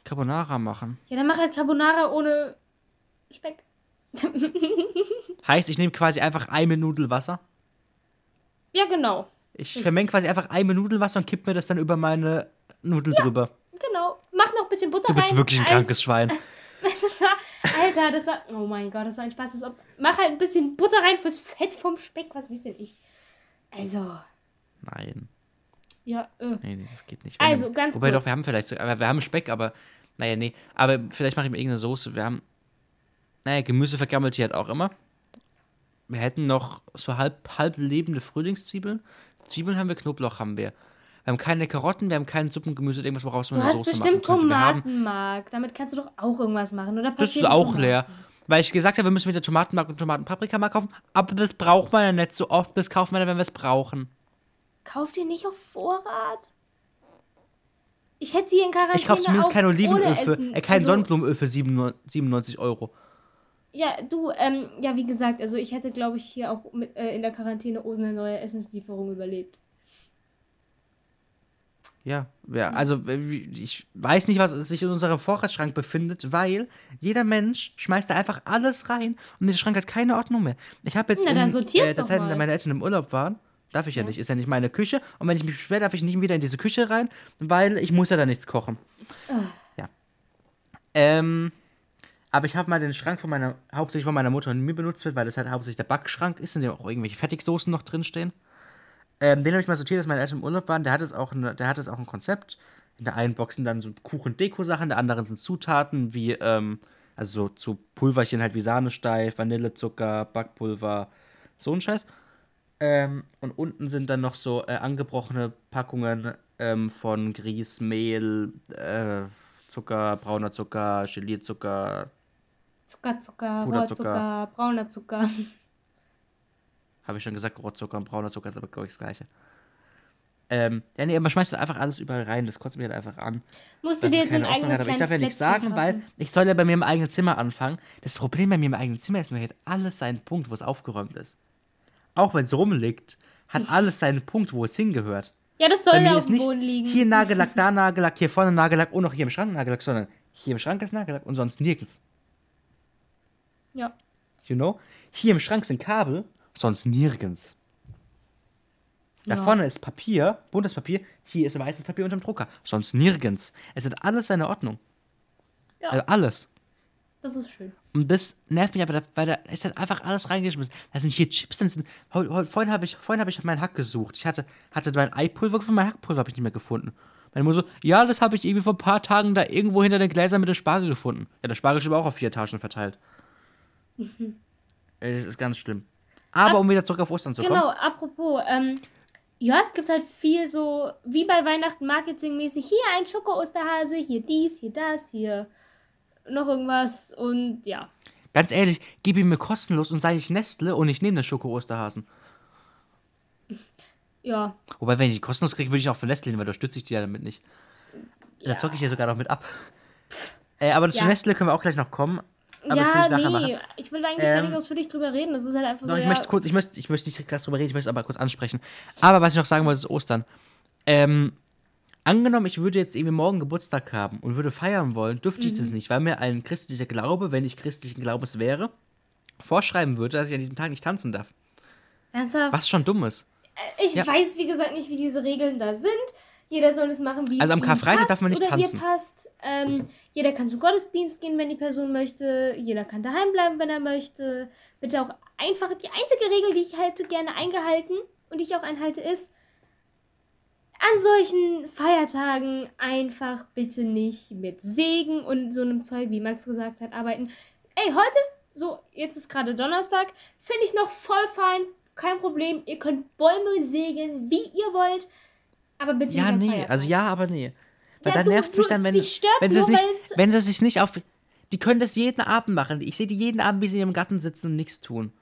Carbonara machen. Ja, dann mach halt Carbonara ohne Speck. Heißt, ich nehme quasi einfach Ei mit Nudelwasser. Ja, genau. Ich vermenge quasi einfach Ei mit Nudelwasser und kipp mir das dann über meine Nudel drüber. Genau. Mach noch ein bisschen Butter Du bist rein. wirklich ein krankes Schwein. Das war, Alter, das war, oh mein Gott, das war ein Spaß. Ob, mach halt ein bisschen Butter rein fürs Fett vom Speck, was weiß denn ich. Also, Nein. Ja, äh. Nee, nee, das geht nicht. Also, Wenn- ganz Wobei kurz. doch, wir haben vielleicht aber wir haben Speck, aber naja, nee. Aber vielleicht mache ich mir irgendeine Soße. Wir haben, naja, Gemüse vergammelt hier halt auch immer. Wir hätten noch so halb, halb lebende Frühlingszwiebeln. Zwiebeln haben wir, Knoblauch haben wir. Wir haben keine Karotten, wir haben kein Suppengemüse, irgendwas, woraus man Du eine hast Soße bestimmt machen könnte. Wir haben, Tomatenmark. Damit kannst du doch auch irgendwas machen, oder? das ist auch Tomaten? leer. Weil ich gesagt habe, wir müssen wieder Tomatenmark und Tomatenpaprikamark kaufen. Aber das braucht man ja nicht so oft. Das kauft man ja, wenn wir es brauchen. Kauf dir nicht auf Vorrat. Ich hätte sie in Quarantäne Ich kaufe zumindest kein Olivenöl für, äh, kein also, Sonnenblumenöl für 97 Euro. Ja, du, ähm, ja, wie gesagt, also ich hätte, glaube ich, hier auch mit, äh, in der Quarantäne ohne neue Essenslieferung überlebt. Ja, ja, also äh, ich weiß nicht, was sich in unserem Vorratsschrank befindet, weil jeder Mensch schmeißt da einfach alles rein und dieser Schrank hat keine Ordnung mehr. Ich habe jetzt Na, in dann sortier's äh, der Zeit, in der meine Eltern im Urlaub waren, darf ich ja, Ja. nicht, ist ja nicht meine Küche und wenn ich mich beschwere, darf ich nicht wieder in diese Küche rein, weil ich muss ja da nichts kochen. Ah. Ja, Ähm, aber ich habe mal den Schrank von meiner, hauptsächlich von meiner Mutter und mir benutzt wird, weil das halt hauptsächlich der Backschrank ist, in dem auch irgendwelche Fertigsoßen noch drinstehen. Ähm, den habe ich mal sortiert, dass meine Eltern im Urlaub waren. Der hat jetzt auch, der hat jetzt auch ein Konzept. In der einen Box sind dann so Kuchen-Deko-Sachen, in der anderen sind Zutaten wie, ähm, also so zu Pulverchen halt wie Sahnesteif, Vanillezucker, Backpulver, so ein Scheiß. Ähm, und unten sind dann noch so äh, angebrochene Packungen ähm, von Grieß, Mehl, äh, Zucker, brauner Zucker, Gelierzucker. Zucker, Zucker, Puderzucker. Rohrzucker, brauner Zucker. Habe ich schon gesagt, Rohrzucker und brauner Zucker ist aber, glaube ich, das Gleiche. Ähm, ja, nee, man schmeißt einfach alles überall rein. Das kotzt mich halt einfach an. Musst du dir jetzt so ein eigenes hat. Aber ich darf ja nichts Plätzchen sagen, weil ich soll ja bei mir im eigenen Zimmer anfangen. Das Problem bei mir im eigenen Zimmer ist, man hat alles seinen Punkt, wo es aufgeräumt ist. Auch wenn es rumliegt, hat alles seinen Punkt, wo es hingehört. Ja, das soll ja auf dem nicht Boden liegen. hier Nagellack, da Nagellack, hier vorne Nagellack und noch hier im Schrank Nagellack, sondern hier im Schrank ist Nagellack und sonst nirgends. Ja. You know? Hier im Schrank sind Kabel, sonst nirgends. Da Ja. vorne ist Papier, buntes Papier, hier ist weißes Papier unterm Drucker, sonst nirgends. Es hat alles seine Ordnung. Ja. Also alles. Das ist schön. Und das nervt mich aber, weil da ist halt einfach alles reingeschmissen. Da sind hier Chips drin. Sind, vorhin habe ich, vorhin hab ich meinen Hack gesucht. Ich hatte, hatte mein Eipulver gefunden, mein Hackpulver habe ich nicht mehr gefunden. Meine Mutter so, ja, das habe ich irgendwie vor ein paar Tagen da irgendwo hinter den Gläsern mit dem Spargel gefunden. Ja, der Spargel ist aber auch auf vier Etagen verteilt. Das ist ganz schlimm. Aber um wieder zurück auf Ostern zu kommen. Genau, apropos, ähm, ja, es gibt halt viel so, wie bei Weihnachten marketingmäßig, hier ein Schoko-Osterhase, hier dies, hier das, hier noch irgendwas und ja. Ganz ehrlich, gib ihn mir kostenlos und sage ich Nestle und ich nehme den Schoko-Osterhasen. Ja, Wobei, wenn ich die kostenlos kriege, würde ich auch für Nestle nehmen, weil da stütze ich die ja damit nicht. Da zocke ich ja sogar noch mit ab. Äh, aber zu Ja. Nestle können wir auch gleich noch kommen. Aber das will ja, ich nee, machen. ich will eigentlich gar Ähm, nicht ausführlich drüber reden, das ist halt einfach so, ich ja, möchte kurz, ich möchte, ich möchte nicht krass drüber reden, ich möchte es aber kurz ansprechen. Aber was ich noch sagen wollte, ist Ostern. Ähm, angenommen, ich würde jetzt irgendwie morgen Geburtstag haben und würde feiern wollen, dürfte ich das Mhm. nicht, weil mir ein christlicher Glaube, wenn ich christlichen Glaubens wäre, vorschreiben würde, dass ich an diesem Tag nicht tanzen darf. ernsthaft, Was schon dumm ist. ich ja. weiß, wie gesagt, nicht, wie diese Regeln da sind. Jeder soll es machen, wie Also es am Karfreitag passt darf man nicht oder tanzen. Ihr passt. Ähm, jeder kann zum Gottesdienst gehen, wenn die Person möchte. Jeder kann daheim bleiben, wenn er möchte. Bitte auch einfach. Die einzige Regel, die ich hätte gerne eingehalten und die ich auch einhalte, ist, an solchen Feiertagen einfach bitte nicht mit Segen und so einem Zeug, wie Max gesagt hat, arbeiten. Ey, heute, so, jetzt ist gerade Donnerstag, finde ich noch voll fein, kein Problem. Ihr könnt Bäume sägen, wie ihr wollt, aber bitte Ja, nicht am nee, Feiertag. also ja, aber nee. Weil Ja, dann du- nervt du- mich dann, wenn, stört's wenn sie es nur, nicht, weil's- wenn sie es sich nicht auf. Die können das jeden Abend machen. Ich sehe die jeden Abend, wie sie im Garten sitzen und nichts tun.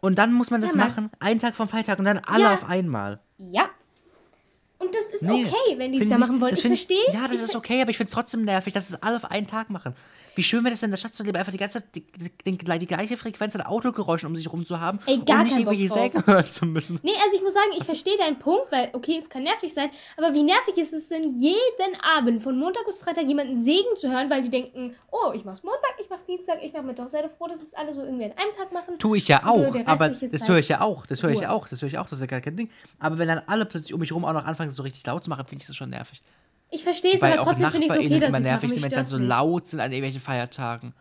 Und dann muss man das Ja, machen, einen Tag vom Feiertag und dann alle Ja. auf einmal. Ja. Und das ist Nee, okay, wenn die es da ich- machen wollen. Ich find verstehe. Ja, das ich ist okay, aber ich finde es trotzdem nervig, dass es alle auf einen Tag machen. Wie schön wäre das denn in der Stadt zu leben, einfach die ganze Zeit die, die, die, die gleiche Frequenz an Autogeräuschen um sich rum zu haben Ey, gar und nicht irgendwelche. Sägen hören zu müssen. Nee, also ich muss sagen, ich verstehe deinen Punkt, weil, okay, es kann nervig sein, aber wie nervig ist es denn, jeden Abend von Montag bis Freitag jemanden Segen zu hören, weil die denken, oh, ich mach's Montag, ich mach Dienstag, ich mach Mittwoch. Seid ihr froh, dass es alle so irgendwie an einem Tag machen? Tue ich ja auch, aber das höre ich ja auch, das höre ich ja auch, das höre ich auch, das ist ja gar kein Ding. Aber wenn dann alle plötzlich um mich rum auch noch anfangen, so richtig laut zu machen, finde ich das schon nervig. Ich verstehe es, aber trotzdem finde ich es okay, dass immer nervig sind, wenn es dann so nicht. laut sind an irgendwelchen Feiertagen.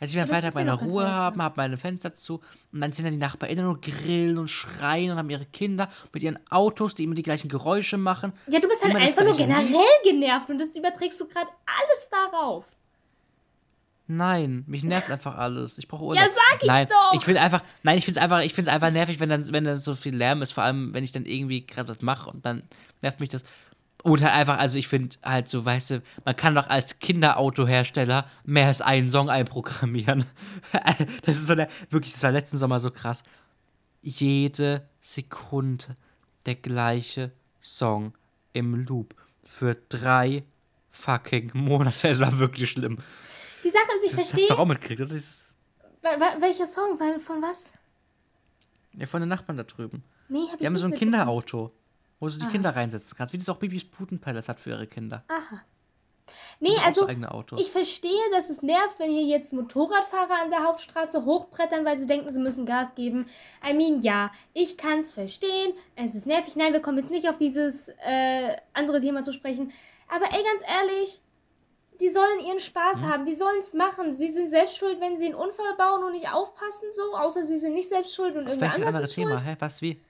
Also ich Freitag ist ja meine Ruhe Feiertag. haben, habe meine Fenster zu und dann sind dann die NachbarInnen und grillen und schreien und haben ihre Kinder mit ihren Autos, die immer die gleichen Geräusche machen. Ja, du bist halt einfach nur generell genervt und das überträgst du gerade alles darauf. Nein, mich nervt einfach alles. Ich brauche Urlaub. Ja, sag ich nein, doch. Ich will einfach, nein, ich finde es einfach, ich finde es einfach nervig, wenn dann, wenn dann so viel Lärm ist, vor allem wenn ich dann irgendwie gerade was mache und dann nervt mich das. Und halt einfach, also ich finde halt so, weißt du, man kann doch als Kinderautohersteller mehr als einen Song einprogrammieren. das ist so der, wirklich, das war letzten Sommer so krass. Jede Sekunde der gleiche Song im Loop. Für drei fucking Monate. Es war wirklich schlimm. Die Sache ist, ich Das hast du verstehe. auch mitgekriegt, oder? Das ist Wa- wa- Welcher Song? Von was? ja, von den Nachbarn da drüben. Nee, hab ich Die haben nicht so ein. Kinderauto, wo du die Kinder reinsetzen kannst. Wie das auch Bibis Putenpalace hat für ihre Kinder. Aha. Nee, also ich verstehe, dass es nervt, wenn hier jetzt Motorradfahrer an der Hauptstraße hochbrettern, weil sie denken, sie müssen Gas geben. I mean, ja, ich kann es verstehen. Es ist nervig. Nein, wir kommen jetzt nicht auf dieses äh, andere Thema zu sprechen. Aber ey, ganz ehrlich, die sollen ihren Spaß Mhm. haben, die sollen es machen. Sie sind selbst schuld, wenn sie einen Unfall bauen und nicht aufpassen, so, außer sie sind nicht selbst schuld und irgendwer Welches anders andere ist Thema? Hä, was, wie?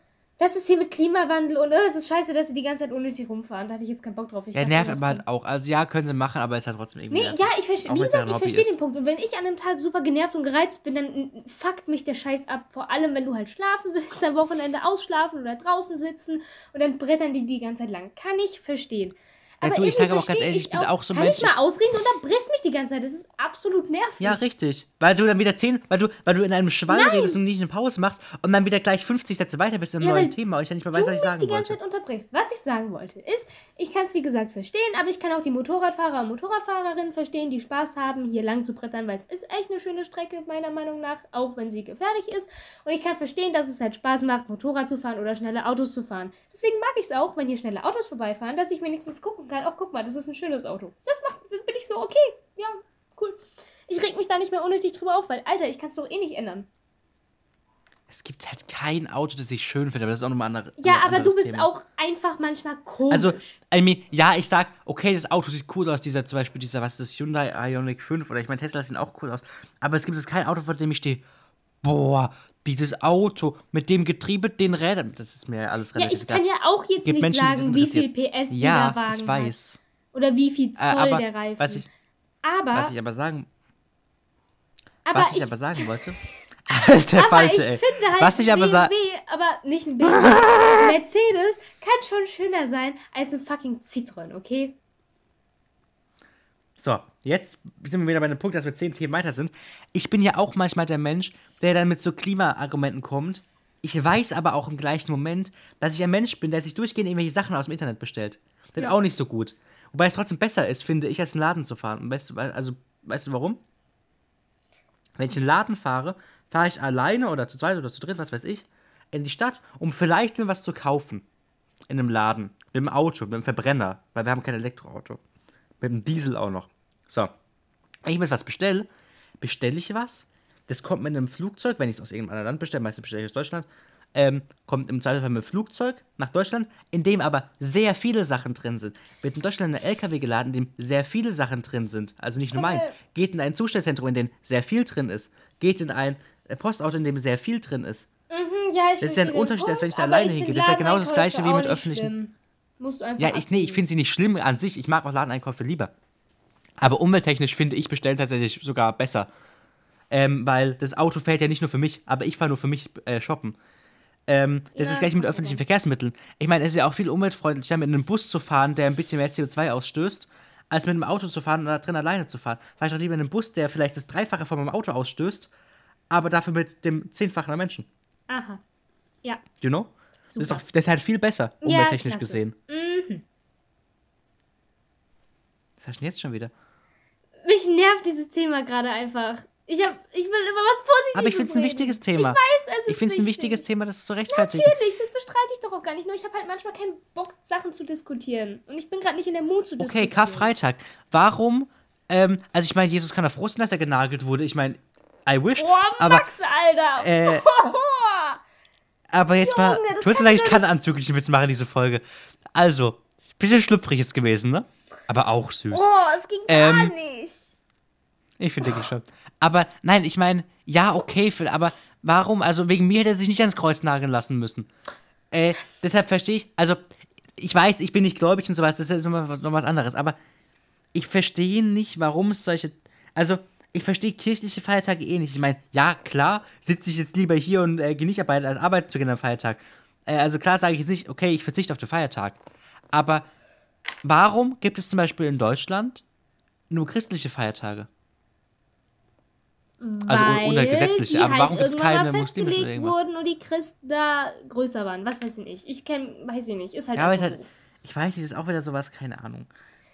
Das ist hier mit Klimawandel und äh, es ist scheiße, dass sie die ganze Zeit unnötig rumfahren. Da hatte ich jetzt keinen Bock drauf. Ich Ja, nervt aber halt auch. Also ja, können sie machen, aber ist halt trotzdem irgendwie. Nee, nervig. ja, ich verstehe, Auch wie gesagt, ich verstehe den Punkt. Und wenn ich an einem Tag super genervt und gereizt bin, dann fuckt mich der Scheiß ab. Vor allem, wenn du halt schlafen willst, am Wochenende ausschlafen oder draußen sitzen und dann brettern die die ganze Zeit lang. Kann ich verstehen. Aber du, ich irgendwie sag aber auch ganz ehrlich, ich bin auch so ein Kann Mensch, ich mal ausreden und dann brisst mich die ganze Zeit. Das ist absolut nervig. Ja, richtig. Weil du dann wieder 10, weil du, weil du in einem Schwall redest und nicht eine Pause machst und dann wieder gleich 50 Sätze weiter bist im Ja, neuen Thema und ich dann nicht mehr du weiß, was ich mich sagen die ganze wollte. Zeit unterbrichst. Was ich sagen wollte, ist, ich kann es wie gesagt verstehen, aber ich kann auch die Motorradfahrer und Motorradfahrerinnen verstehen, die Spaß haben, hier lang zu brettern, weil es ist echt eine schöne Strecke, meiner Meinung nach, auch wenn sie gefährlich ist. Und ich kann verstehen, dass es halt Spaß macht, Motorrad zu fahren oder schnelle Autos zu fahren. Deswegen mag ich es auch, wenn hier schnelle Autos vorbeifahren, dass ich wenigstens gucken kann, ach guck mal, das ist ein schönes Auto. Das macht, das bin ich so, okay, ja, cool. Ich reg mich da nicht mehr unnötig drüber auf, weil, Alter, ich kann es doch eh nicht ändern. Es gibt halt kein Auto, das ich schön finde, aber das ist auch nochmal ein andere, Ja, aber du anderes bist Thema. auch einfach manchmal komisch. Also, I mean, ja, ich sag, okay, das Auto sieht cool aus, dieser zum Beispiel, dieser, was ist das, Hyundai Ioniq 5 oder ich meine, Tesla sieht auch cool aus. Aber es gibt jetzt kein Auto, vor dem ich stehe, boah, dieses Auto mit dem Getriebe, den Rädern, das ist mir alles Ja, relativ ich kann ja auch jetzt nicht Menschen, sagen, wie viel. PS Ja, jeder Wagen ich weiß. hat. Oder wie viel Äh, Zoll aber der Reifen. was ich, aber, was ich aber sagen, aber was ich, ich, aber sagen wollte. Alter aber Falte, ich ey. finde halt, Was ich aber sa- BMW, aber nicht ein BMW, Mercedes kann schon schöner sein als ein fucking Citroën, okay? So, jetzt sind wir wieder bei dem Punkt, dass wir zehn Themen weiter sind. Ich bin ja auch manchmal der Mensch, der dann mit so Klimaargumenten kommt. Ich weiß aber auch im gleichen Moment, dass ich ein Mensch bin, der sich durchgehend irgendwelche Sachen aus dem Internet bestellt. Das ist Ja. auch nicht so gut. Wobei es trotzdem besser ist, finde ich, als in den Laden zu fahren. Und weißt du, also, weißt du warum? Wenn ich in den Laden fahre, fahre ich alleine oder zu zweit oder zu dritt, was weiß ich, in die Stadt, um vielleicht mir was zu kaufen. In einem Laden. Mit dem Auto, mit dem Verbrenner. Weil wir haben kein Elektroauto. Mit dem Diesel auch noch. So. Wenn ich mir jetzt was bestelle, bestelle ich was. Das kommt mit einem Flugzeug, wenn ich es aus irgendeinem anderen Land bestelle, meistens bestelle ich aus Deutschland, ähm, kommt im Zweifelsfall mit dem Flugzeug nach Deutschland, in dem aber sehr viele Sachen drin sind. Wird in Deutschland ein LKW geladen, in dem sehr viele Sachen drin sind. Also nicht nur meins. Geht in ein Zustellzentrum, in dem sehr viel drin ist. Geht in ein äh, Postauto, in dem sehr viel drin ist. Mhm, ja, ich Das ist ja ein Unterschied, als wenn ich da alleine hingehe. Das ist ja genau das Gleiche wie mit öffentlichen-. Musst du einfach Ja, ich, nee, ich finde sie nicht schlimm an sich. Ich mag auch Ladeneinkäufe lieber. Aber umwelttechnisch finde ich bestellen tatsächlich sogar besser. Ähm, weil das Auto fährt ja nicht nur für mich, aber ich fahre nur für mich äh, shoppen. Ähm, das Ja, ist gleich mit kann öffentlichen. Verkehrsmitteln. Ich meine, es ist ja auch viel umweltfreundlicher, mit einem Bus zu fahren, der ein bisschen mehr CO2 ausstößt, als mit einem Auto zu fahren und da drin alleine zu fahren. Fahr ich doch lieber in einem Bus, der vielleicht das Dreifache von meinem Auto ausstößt, aber dafür mit dem Zehnfachen an Menschen. Aha. Ja. You know? Das ist, Super. doch, das ist halt viel besser, Ja, umwelttechnisch klasse. gesehen. Mhm. Was hast du denn jetzt schon wieder? Mich nervt dieses Thema gerade einfach. Ich, hab, ich will über was Positives Aber ich finde es ein wichtiges Thema. Ich weiß, es ist Ich finde es ein wichtig. wichtiges Thema, das zu rechtfertigen. Natürlich, das bestreite ich doch auch gar nicht. Nur ich habe halt manchmal keinen Bock, Sachen zu diskutieren. Und ich bin gerade nicht in der Mut zu Okay, diskutieren. Karfreitag. Warum? Ähm, also ich meine, Jesus kann da froh sein, dass er genagelt wurde. Ich meine, I wish. Boah, aber, Max, Alter. äh, aber jetzt mal, Junge, das ich würde sagen, ich kann anzügliche Witze machen, diese Folge. Also, bisschen schlüpfrig ist gewesen, ne? Aber auch süß. Oh, es ging gar Ähm, nicht. Ich finde denke schon. Aber nein, ich meine, ja, okay, Phil, aber warum? Also wegen mir hätte er sich nicht ans Kreuz nageln lassen müssen. Äh, deshalb verstehe ich, also ich weiß, ich bin nicht gläubig und sowas, das ist noch was, noch was anderes, aber ich verstehe nicht, warum es solche, also ich verstehe kirchliche Feiertage eh nicht. Ich meine, ja, klar, sitze ich jetzt lieber hier und äh, gehe nicht arbeiten, als arbeiten zu gehen am Feiertag. Äh, also klar sage ich jetzt nicht, okay, ich verzichte auf den Feiertag. Aber warum gibt es zum Beispiel in Deutschland nur christliche Feiertage? Also Weil oder gesetzliche, aber warum halt gibt es keine muslimischen irgendwas? wurden und die Christen da größer waren. Was weiß ich nicht. Ich kenne, weiß ich nicht. Ist halt Ja, aber ist halt, ich weiß nicht, ist auch wieder sowas, keine Ahnung.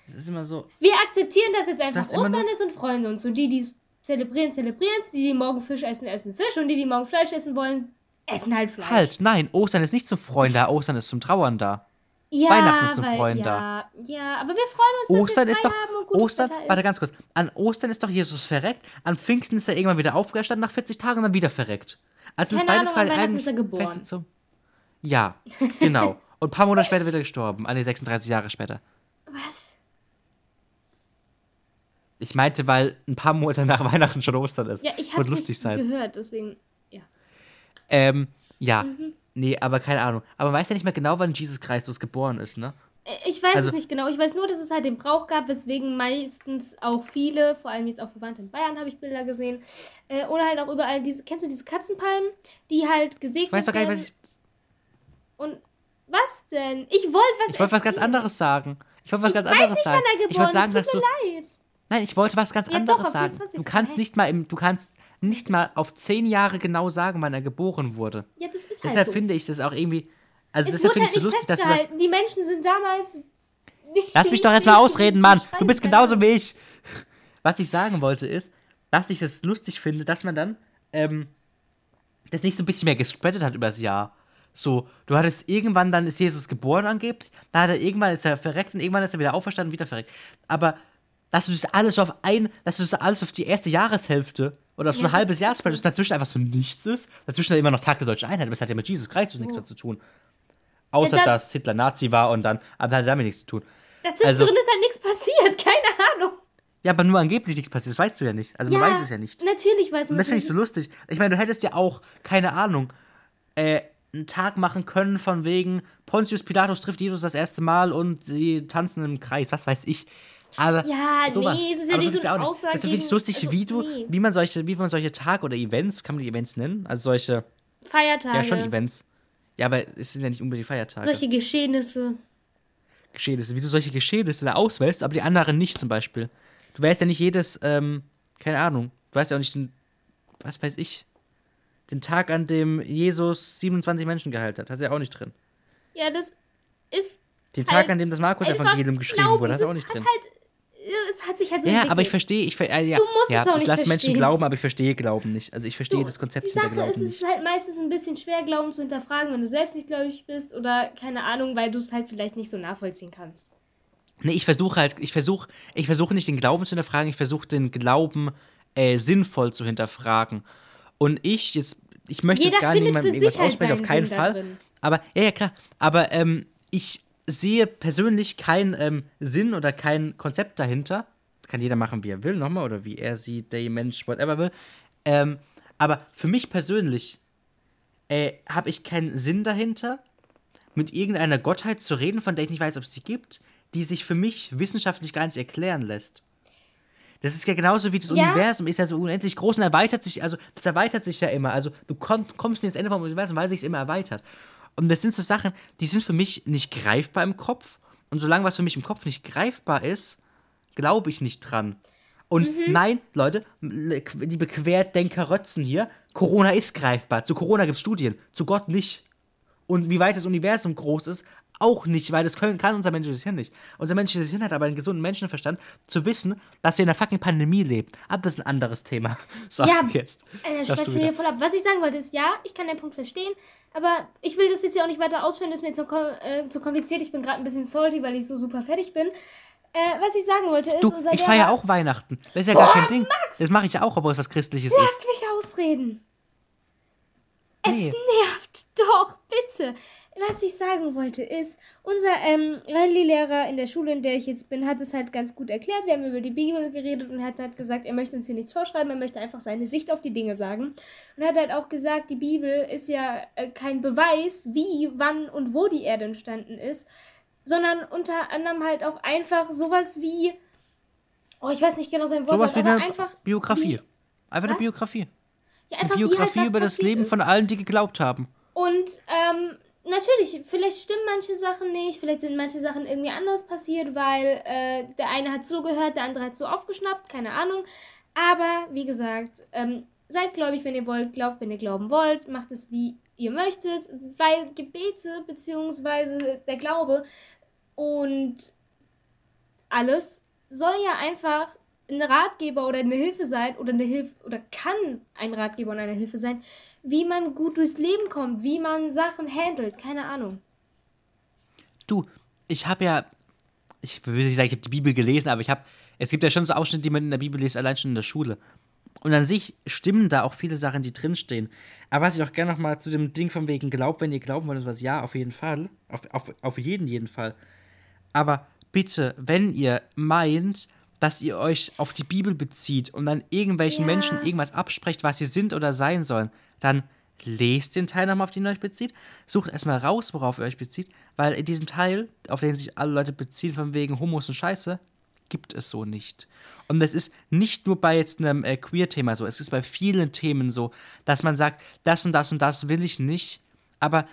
Es ist immer so, Wir akzeptieren, dass jetzt einfach Ostern nur- ist und freuen uns. Und die, die zelebrieren, zelebrieren es. Die, die morgen Fisch essen, essen Fisch. Und die, die morgen Fleisch essen wollen, essen halt Fleisch. halt, nein, Ostern ist nicht zum Freuen da, Ostern ist zum Trauern da. Ja, Weihnachten ist zum weil, Freuen ja, da. Ja, aber wir freuen uns, dass Ostern wir ist doch, haben und gutes Ostern, Wetter ist. warte ganz kurz, an Ostern ist doch Jesus verreckt, an Pfingsten ist er irgendwann wieder aufgestanden nach 40 Tagen und dann wieder verreckt. Also das ist Keine beides Ahnung, Weihnachten eigentlich ist er geboren. Zum... Ja, genau. Und ein paar Monate später wieder gestorben, an die 36 Jahre später. Was? Ich meinte, weil ein paar Monate nach Weihnachten schon Ostern ist. Ja, ich Wird hab's lustig nicht sein. gehört, deswegen, ja. Ähm, ja. Mhm. Nee, aber keine Ahnung. Aber man weiß ja nicht mehr genau, wann Jesus Christus geboren ist, ne? Äh, Ich weiß Also- es nicht genau. Ich weiß nur, dass es halt den Brauch gab, weswegen meistens auch viele, vor allem jetzt auch Verwandte in Bayern, habe ich Bilder gesehen, äh, oder halt auch überall diese, kennst du diese Katzenpalmen, die halt gesegnet Ich weiß doch gar nicht, werden? was ich. Und was denn? Ich wollte was Ich wollte was ganz anderes sagen. Ich wollte was ganz weiß anderes nicht, sagen. wann er ich geboren wollte sagen, ist. dass Tut du. mir leid. Nein, ich wollte was ganz Ja, doch, anderes am sagen. 24.. Du kannst nicht mal im, du kannst nicht mal auf zehn Jahre genau sagen, wann er geboren wurde. Ja, das ist halt Deshalb so. finde ich das auch irgendwie. Also es deshalb finde halt ich so nicht lustig, dass festgehalten. Die Menschen sind damals. Lass mich doch jetzt mal ausreden, Mann. Du bist genauso wie ich. Was ich sagen wollte ist, dass ich es lustig finde, dass man dann ähm, das nicht so ein bisschen mehr gespreadet hat übers Jahr. So, du hattest irgendwann, dann ist Jesus geboren angeblich, dann hat er irgendwann ist er verreckt und irgendwann ist er wieder auferstanden und wieder verreckt. Aber dass du das alles auf ein, dass du das alles auf die erste Jahreshälfte oder so Ja, ein halbes Jahr spreadest, dazwischen einfach so nichts ist, dazwischen dann immer noch Tag der Deutschen Einheit, aber es hat ja mit Jesus Christus nichts mehr zu tun. Außer, Ja, dann- dass Hitler Nazi war und dann, aber hat damit nichts zu tun. Dazwischen Also- drin ist halt nichts passiert. Keine Ahnung. Ja, aber nur angeblich nichts passiert, das weißt du ja nicht. Also man weiß es ja nicht. Natürlich weiß man das finde ich so lustig. Ich meine, du hättest ja auch, keine Ahnung, äh, einen Tag machen können von wegen Pontius Pilatus trifft Jesus das erste Mal und sie tanzen im Kreis, was weiß ich. Aber Ja, sowas. nee, es ist ja Aber nicht so eine Aussage es gegen- lustig, also, wie du, nee. wie man solche, wie man solche Tage oder Events, kann man die Events nennen? Also solche, Feiertage. ja schon Events. Ja, aber es sind ja nicht unbedingt Feiertage. Solche Geschehnisse. Geschehnisse, wie du solche Geschehnisse da auswählst, aber die anderen nicht zum Beispiel. Du weißt ja nicht jedes, ähm, keine Ahnung, du weißt ja auch nicht den, was weiß ich, den Tag, an dem Jesus 27 Menschen geheilt hat, hast du ja auch nicht drin. Ja, das ist Den Tag, Halt an dem das Markus-Evangelium geschrieben wurde, hast du auch nicht drin. Halt, es hat sich halt so Ja, entwickelt. aber ich verstehe, ich, ver- äh, ja, Du musst ja, es auch ich nicht lasse Menschen glauben, aber ich verstehe Glauben nicht. Also ich verstehe Du, das Konzept Die hinter Sache ist, es nicht. ist halt meistens ein bisschen schwer, Glauben zu hinterfragen, wenn du selbst nicht gläubig bist oder keine Ahnung, weil du es halt vielleicht nicht so nachvollziehen kannst. Nee, ich versuche halt, ich versuche, ich versuche nicht den Glauben zu hinterfragen, ich versuche den Glauben äh, sinnvoll zu hinterfragen. Und ich, jetzt, ich möchte Jeder jetzt gar findet niemandem irgendwas halt aussprechen, auf keinen Fall. drin. Aber, ja, ja, klar. Aber ähm, ich sehe persönlich keinen ähm, Sinn oder kein Konzept dahinter. Kann jeder machen, wie er will, nochmal, oder wie er sie, der Mensch, whatever will. Ähm, aber für mich persönlich äh, habe ich keinen Sinn dahinter, mit irgendeiner Gottheit zu reden, von der ich nicht weiß, ob es sie gibt, die sich für mich wissenschaftlich gar nicht erklären lässt. Das ist ja genauso wie das Ja. Universum ist ja so unendlich groß und erweitert sich, also das erweitert sich ja immer. Also du komm, kommst nicht ins Ende vom Universum, weil sich es immer erweitert. Und das sind so Sachen, die sind für mich nicht greifbar im Kopf. Und solange was für mich im Kopf nicht greifbar ist, glaube ich nicht dran. Und Mhm. nein, Leute, liebe Querdenker-Rötzen hier, Corona ist greifbar. Zu Corona gibt es Studien, zu Gott nicht. Und wie weit das Universum groß ist, auch nicht, weil das können, kann unser menschliches Hirn nicht. Unser menschliches Hirn hat aber einen gesunden Menschenverstand, zu wissen, dass wir in einer fucking Pandemie leben. Aber das ist ein anderes Thema. So, Ja, jetzt. Äh, mir voll ab. Was ich sagen wollte ist, ja, ich kann den Punkt verstehen, aber ich will das jetzt ja auch nicht weiter ausführen, das ist mir zu, äh, zu kompliziert. Ich bin gerade ein bisschen salty, weil ich so super fertig bin. Äh, was ich sagen wollte ist, Du, unser ich feiere auch Weihnachten. Das ist ja gar kein Ding. Das mache ich ja auch, obwohl es was Christliches ist. Lass mich ausreden. Es nervt doch, bitte. Was ich sagen wollte ist, unser ähm, Rallye-Lehrer in der Schule, in der ich jetzt bin, hat es halt ganz gut erklärt. Wir haben über die Bibel geredet und er hat halt gesagt, er möchte uns hier nichts vorschreiben, er möchte einfach seine Sicht auf die Dinge sagen. Und er hat halt auch gesagt, die Bibel ist ja äh, kein Beweis, wie, wann und wo die Erde entstanden ist, sondern unter anderem halt auch einfach sowas wie, oh, ich weiß nicht genau sein Wort, Sowas wie aber eine einfach Biografie. Wie, Einfach eine Was? Biografie. Ja, Eine einfach wie halt Biografie was über das Leben ist. von allen, die geglaubt haben. Und ähm, natürlich, vielleicht stimmen manche Sachen nicht, vielleicht sind manche Sachen irgendwie anders passiert, weil äh, der eine hat so gehört, der andere hat so aufgeschnappt, keine Ahnung. Aber wie gesagt, ähm, seid gläubig, wenn ihr wollt, glaubt, wenn ihr glauben wollt, macht es wie ihr möchtet, weil Gebete beziehungsweise der Glaube und alles soll ja einfach ein Ratgeber oder eine Hilfe sein oder eine Hilfe oder kann ein Ratgeber und eine Hilfe sein, wie man gut durchs Leben kommt, wie man Sachen handelt, keine Ahnung. Du, ich habe ja, ich will nicht sagen, ich habe die Bibel gelesen, aber ich habe, es gibt ja schon so Ausschnitte, die man in der Bibel liest, allein schon in der Schule. Und an sich stimmen da auch viele Sachen, die drinstehen. Aber was ich auch gerne nochmal zu dem Ding von wegen glaubt, wenn ihr glauben wollt, sowas, ja, auf jeden Fall. Auf, auf, auf jeden, jeden Fall. Aber bitte, wenn ihr meint, dass ihr euch auf die Bibel bezieht und dann irgendwelchen Ja. Menschen irgendwas absprecht, was sie sind oder sein sollen, dann lest den Teil nochmal, auf den ihr euch bezieht. Sucht erstmal raus, worauf ihr euch bezieht, weil in diesem Teil, auf den sich alle Leute beziehen, von wegen Homos und Scheiße, gibt es so nicht. Und das ist nicht nur bei jetzt einem äh, Queer-Thema so, es ist bei vielen Themen so, dass man sagt, das und das und das will ich nicht. Aber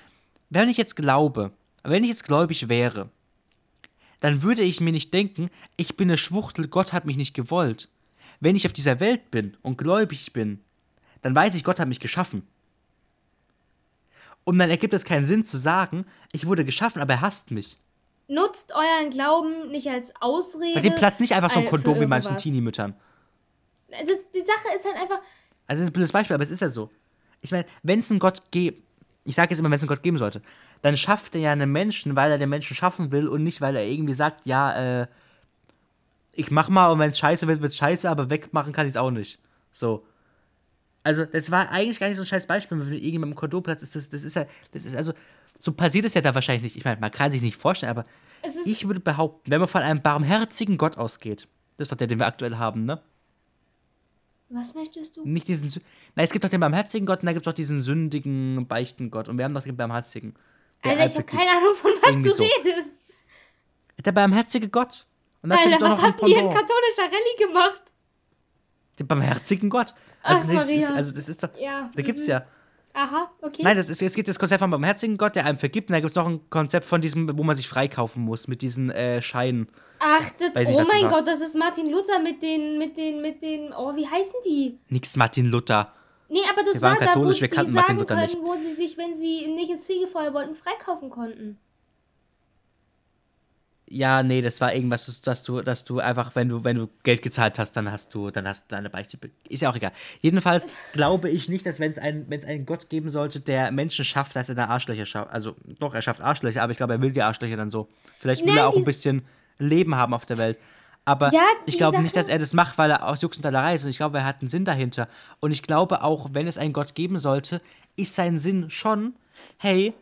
wenn ich jetzt glaube, wenn ich jetzt gläubig wäre, dann würde ich mir nicht denken, ich bin eine Schwuchtel, Gott hat mich nicht gewollt. Wenn ich auf dieser Welt bin und gläubig bin, dann weiß ich, Gott hat mich geschaffen. Und dann ergibt es keinen Sinn zu sagen, ich wurde geschaffen, aber er hasst mich. Nutzt euren Glauben nicht als Ausrede. Bei dem Platz nicht einfach so ein äh, Kondom wie manchen. Teenie-Müttern. Das, die Sache ist halt einfach, Also das ist ein blödes Beispiel, aber es ist ja so. Ich meine, wenn es einen Gott gibt, ich sage jetzt immer, wenn es einen Gott geben sollte, dann schafft er ja einen Menschen, weil er den Menschen schaffen will und nicht, weil er irgendwie sagt, ja, äh, ich mach mal und wenn es scheiße wird, wird es scheiße, aber wegmachen kann ich es auch nicht. So. Also, das war eigentlich gar nicht so ein scheiß Beispiel, wenn irgendjemand im Kondomplatz ist, das, das ist ja, das ist also, so passiert es ja da wahrscheinlich nicht. Ich meine, man kann sich nicht vorstellen, aber ich würde behaupten, wenn man von einem barmherzigen Gott ausgeht, das ist doch der, den wir aktuell haben, ne? Was möchtest du? Nicht diesen. Nein, es gibt doch den barmherzigen Gott und da gibt es doch diesen sündigen, beichten Gott. Und wir haben doch den barmherzigen. Der Alter, ich habe keine Ahnung, von was du so. redest. Der barmherzige Gott. Alter, was ein habt ihr in katholischer Rallye gemacht? Den barmherzigen Gott. Also, Ach, das ist, also das ist doch. Ja. Da gibt's mhm. ja. Aha, okay. Nein, das ist, es gibt das Konzept vom barmherzigen Gott, der einem vergibt. Und da gibt es noch ein Konzept von diesem, wo man sich freikaufen muss, mit diesen äh, Scheinen. Ach, das, nicht, oh das mein war. Gott, das ist Martin Luther mit den, mit den, mit den, oh, wie heißen die? Nix Martin Luther. Nee, aber das Wir waren war da, wo katholisch, wir die kannten sagen Martin Luther können, nicht. wo sie sich, wenn sie nicht ins Fegefeuer wollten, freikaufen konnten. Ja, nee, das war irgendwas, dass du, dass du einfach, wenn du, wenn du Geld gezahlt hast, dann hast du, dann hast du deine Beichte. be- Ist ja auch egal. Jedenfalls glaube ich nicht, dass wenn es einen, wenn es einen Gott geben sollte, der Menschen schafft, dass er da Arschlöcher schafft. Also doch, er schafft Arschlöcher, aber ich glaube, er will die Arschlöcher dann so. Vielleicht will Nein, er auch ein bisschen Leben haben auf der Welt. Aber Ja, ich glaube nicht, Sache- dass er das macht, weil er aus Jux und Dollerei ist. Und ich glaube, er hat einen Sinn dahinter. Und ich glaube auch, wenn es einen Gott geben sollte, ist sein Sinn schon, hey,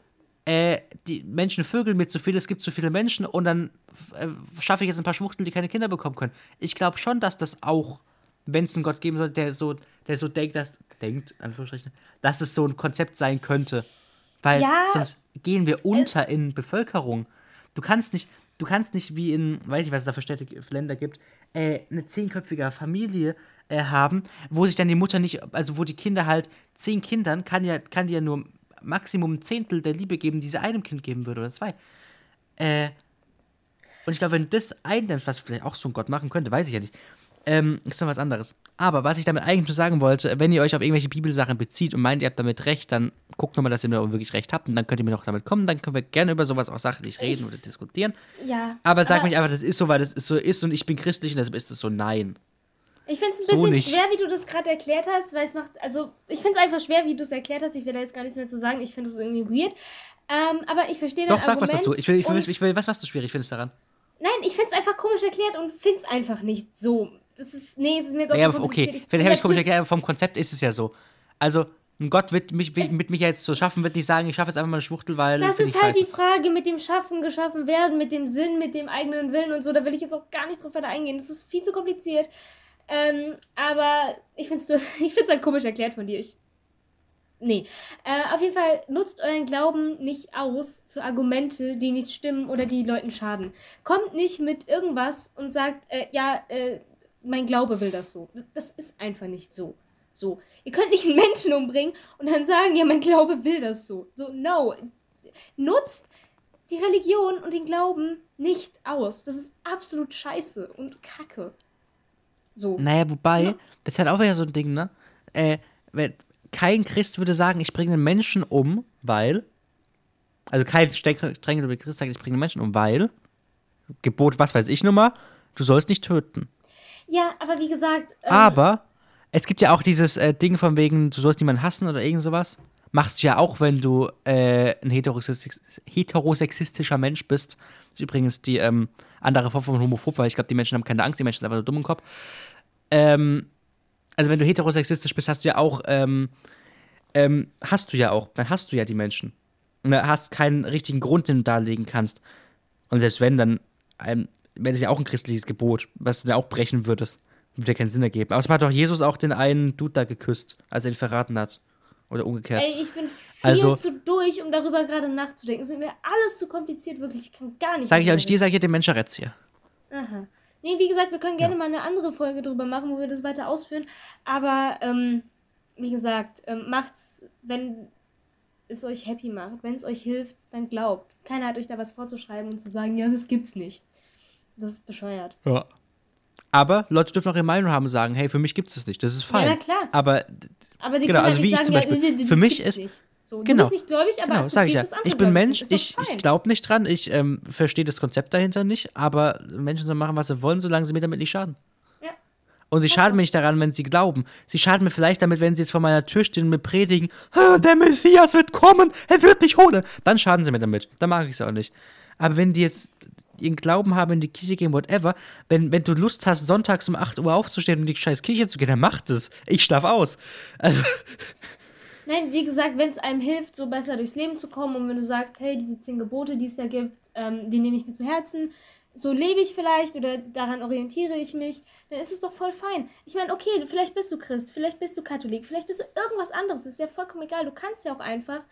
äh, die Menschen vögeln mit zu viel, es gibt zu viele Menschen und dann äh, schaffe ich jetzt ein paar Schwuchteln, die keine Kinder bekommen können. Ich glaube schon, dass das auch, wenn es einen Gott geben sollte, der so, der so denkt, dass, denkt, Anführungsstrichen, dass es so ein Konzept sein könnte. Weil Ja, sonst gehen wir unter in Bevölkerung. Du kannst nicht, du kannst nicht wie in, weiß ich, was es da für Städte, Länder gibt, äh, eine zehnköpfige Familie äh, haben, wo sich dann die Mutter nicht, also wo die Kinder halt, zehn Kindern kann ja, kann die ja nur Maximum ein Zehntel der Liebe geben, die sie einem Kind geben würde oder zwei. Äh, und ich glaube, wenn das einnimmst, was vielleicht auch so ein Gott machen könnte, weiß ich ja nicht, ähm, ist noch was anderes. Aber was ich damit eigentlich nur sagen wollte, wenn ihr euch auf irgendwelche Bibelsachen bezieht und meint, ihr habt damit recht, dann guckt nochmal, dass ihr nur wirklich recht habt und dann könnt ihr mir noch damit kommen. Dann können wir gerne über sowas auch sachlich reden oder diskutieren. Ja. Aber sag mich einfach, das ist so, weil das ist so ist und ich bin christlich und deshalb ist es so. Nein. Ich finde es ein So bisschen nicht. schwer, wie du das gerade erklärt hast, weil es macht, also ich finde es einfach schwer, wie du es erklärt hast. Ich will da jetzt gar nichts mehr zu sagen. Ich finde es irgendwie weird. Ähm, aber ich verstehe Doch, sag was Argument dazu. Ich will, ich will, ich will was, was du schwierig findest daran. Nein, ich finde es einfach komisch erklärt und finde es einfach nicht so. Das ist, nee, es ist mir jetzt auch Ja, zu aber okay. Ich Vielleicht habe ich komisch erklärt, aber vom Konzept ist es ja so. Also, ein Gott wird mich, will, mit mich jetzt so schaffen, wird nicht sagen, ich schaffe jetzt einfach mal eine Schwuchtel, weil. Das ist halt die scheiße. Frage mit dem Schaffen, geschaffen werden, mit dem Sinn, mit dem eigenen Willen und so. Da will ich jetzt auch gar nicht drauf weiter eingehen. Das ist viel zu kompliziert. Ähm, aber ich finde es halt komisch erklärt von dir. Ich. Nee. Äh, auf jeden Fall nutzt euren Glauben nicht aus für Argumente, die nicht stimmen oder die Leuten schaden. Kommt nicht mit irgendwas und sagt, äh, ja, äh, mein Glaube will das so. Das, ist einfach nicht so. So. Ihr könnt nicht einen Menschen umbringen und dann sagen, ja, mein Glaube will das so. So, no. Nutzt die Religion und den Glauben nicht aus. Das ist absolut scheiße und kacke. So. Naja, wobei, Ja. das ist halt auch wieder so ein Ding, ne? Äh, wenn, kein Christ würde sagen, ich bringe einen Menschen um, weil. Also kein streng- Christ sagt, ich bringe einen Menschen um, weil. Gebot, was weiß ich nun mal, du sollst nicht töten. Ja, aber wie gesagt, ähm, Aber es gibt ja auch dieses äh, Ding von wegen, du sollst niemanden hassen oder irgend sowas. Machst du ja auch, wenn du äh, ein heterosex heterosexistischer Mensch bist. Das ist übrigens die ähm, andere Form von Homophob, weil ich glaube, die Menschen haben keine Angst, die Menschen sind einfach nur dumm im Kopf. Ähm, also wenn du heterosexistisch bist, hast du ja auch, ähm, ähm, hast du ja auch, dann hast du ja die Menschen. Und hast keinen richtigen Grund, den du darlegen kannst. Und selbst wenn, dann ähm, wäre das ja auch ein christliches Gebot, was du da auch brechen würdest. Würde ja keinen Sinn ergeben. Außerdem hat doch Jesus auch den einen Dude da geküsst, als er ihn verraten hat. Oder umgekehrt. Ey, ich bin viel Also- zu durch, um darüber gerade nachzudenken. Es ist mir alles zu kompliziert, wirklich. Ich kann gar nicht. Sag ich auch nicht dir, sag ich den Menscheretz hier. Aha. Nee, wie gesagt, wir können gerne mal eine andere Folge drüber machen, wo wir das weiter ausführen. Aber, ähm, wie gesagt, ähm, macht's, wenn es euch happy macht, wenn es euch hilft, dann glaubt. Keiner hat euch da was vorzuschreiben und zu sagen, ja, das gibt's nicht. Das ist bescheuert. Ja. Aber Leute dürfen auch ihre Meinung haben und sagen, hey, für mich gibt es das nicht. Das ist fein. Ja, na klar. Aber Aber die Genau, können also wie nicht ich sagen, zum ja, Beispiel. nee, nee, das Für mich ist- nicht. So, genau. Du bist nicht gläubig, aber genau, sag ich ja. akzeptierst das andere Ich bin Mensch, ich, ich glaube nicht dran, ich ähm, verstehe das Konzept dahinter nicht, aber Menschen sollen machen, was sie wollen, solange sie mir damit nicht schaden. Ja. Und sie schaden mir nicht daran, wenn sie glauben. Sie schaden mir vielleicht damit, wenn sie jetzt vor meiner Tür stehen und mir predigen, "Ah, der Messias wird kommen, er wird dich holen. Dann schaden sie mir damit. Dann mag ich es auch nicht. Aber wenn die jetzt ihren Glauben haben, in die Kirche gehen, whatever, wenn, wenn du Lust hast, sonntags um 8 Uhr aufzustehen und in die scheiß Kirche zu gehen, dann macht es. Ich schlaf aus. Also, Nein, wie gesagt, wenn es einem hilft, so besser durchs Leben zu kommen und wenn du sagst, hey, diese zehn Gebote, die es da gibt, ähm, die nehme ich mir zu Herzen, so lebe ich vielleicht oder daran orientiere ich mich, dann ist es doch voll fein. Ich meine, okay, vielleicht bist du Christ, vielleicht bist du Katholik, vielleicht bist du irgendwas anderes, ist ja vollkommen egal. Du kannst ja auch einfach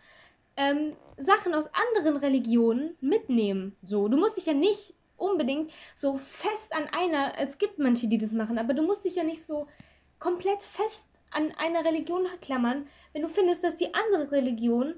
ähm, Sachen aus anderen Religionen mitnehmen. So, du musst dich ja nicht unbedingt so fest an einer, es gibt manche, die das machen, aber du musst dich ja nicht so komplett fest an einer Religion klammern, wenn du findest, dass die andere Religion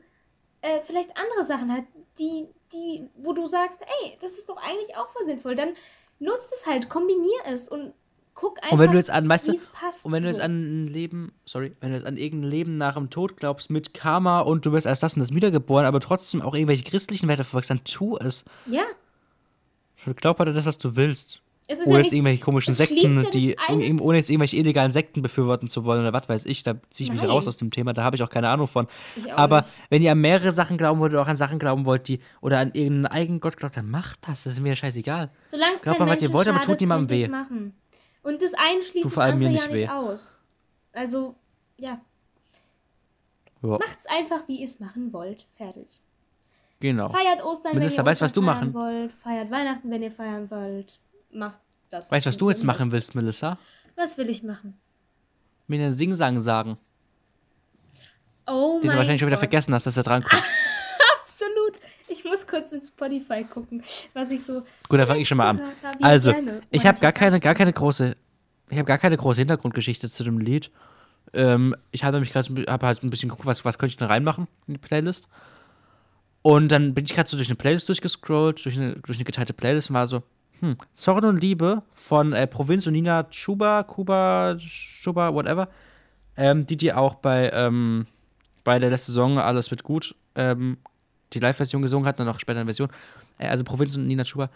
äh, vielleicht andere Sachen hat, die, die, wo du sagst, ey, das ist doch eigentlich auch voll sinnvoll, dann nutzt es halt, kombinier es und guck einfach, Und wenn du jetzt an, weißt du, passt. und wenn du jetzt so. an ein Leben, sorry, wenn du jetzt an irgendein Leben nach dem Tod glaubst mit Karma und du wirst erst das und das wiedergeboren, aber trotzdem auch irgendwelche christlichen Werte verfolgst, dann tu es. Ja, Glaub halt an das, was du willst. es ist Ohne ja jetzt nicht, irgendwelche komischen Sekten, ja die, irg- ohne jetzt irgendwelche illegalen Sekten befürworten zu wollen oder was weiß ich, da ziehe ich mich Nein. raus aus dem Thema, da habe ich auch keine Ahnung von. Aber nicht. wenn ihr an mehrere Sachen glauben wollt oder auch an Sachen glauben wollt, die oder an irgendeinen eigenen Gott glaubt, dann macht das, das ist mir scheißegal. Solange es Glaubt mal, was ihr wollt, aber tut niemandem weh. machen. Und das eine schließt Du das andere ja nicht nicht weh. aus. Also, ja, Ja, macht's einfach, wie ihr es machen wollt. Fertig. genau. Feiert Ostern, Melissa, wenn ihr weißt du, was Ostern du feiern machen? wollt. Feiert Weihnachten, wenn ihr feiern wollt. Macht das. Weißt du, was du jetzt machen willst, Melissa? Was will ich machen? Mir einen Singsang sagen, Oh den du mein wahrscheinlich schon wieder Gott. vergessen hast, dass er drankommt. Absolut. Ich muss kurz in Spotify gucken, was ich so. Gut, dann fange ich schon mal an. Ja, Also, gerne. ich habe gar keine, gar keine große, ich habe gar keine große Hintergrundgeschichte zu dem Lied. Ähm, ich habe nämlich gerade, habe halt ein bisschen geguckt, was, was könnte ich denn reinmachen in die Playlist. Und dann bin ich gerade so durch eine Playlist durchgescrollt, durch eine, durch eine geteilte Playlist und war so, hm, Zorn und Liebe von äh, Provinz und Nina Chuba, Kuba, Chuba, whatever. Ähm, die, die auch bei, ähm, bei der letzten Saison Alles wird gut, ähm, die Live-Version gesungen hat, dann noch später eine Version. Äh, also Provinz und Nina Chuba.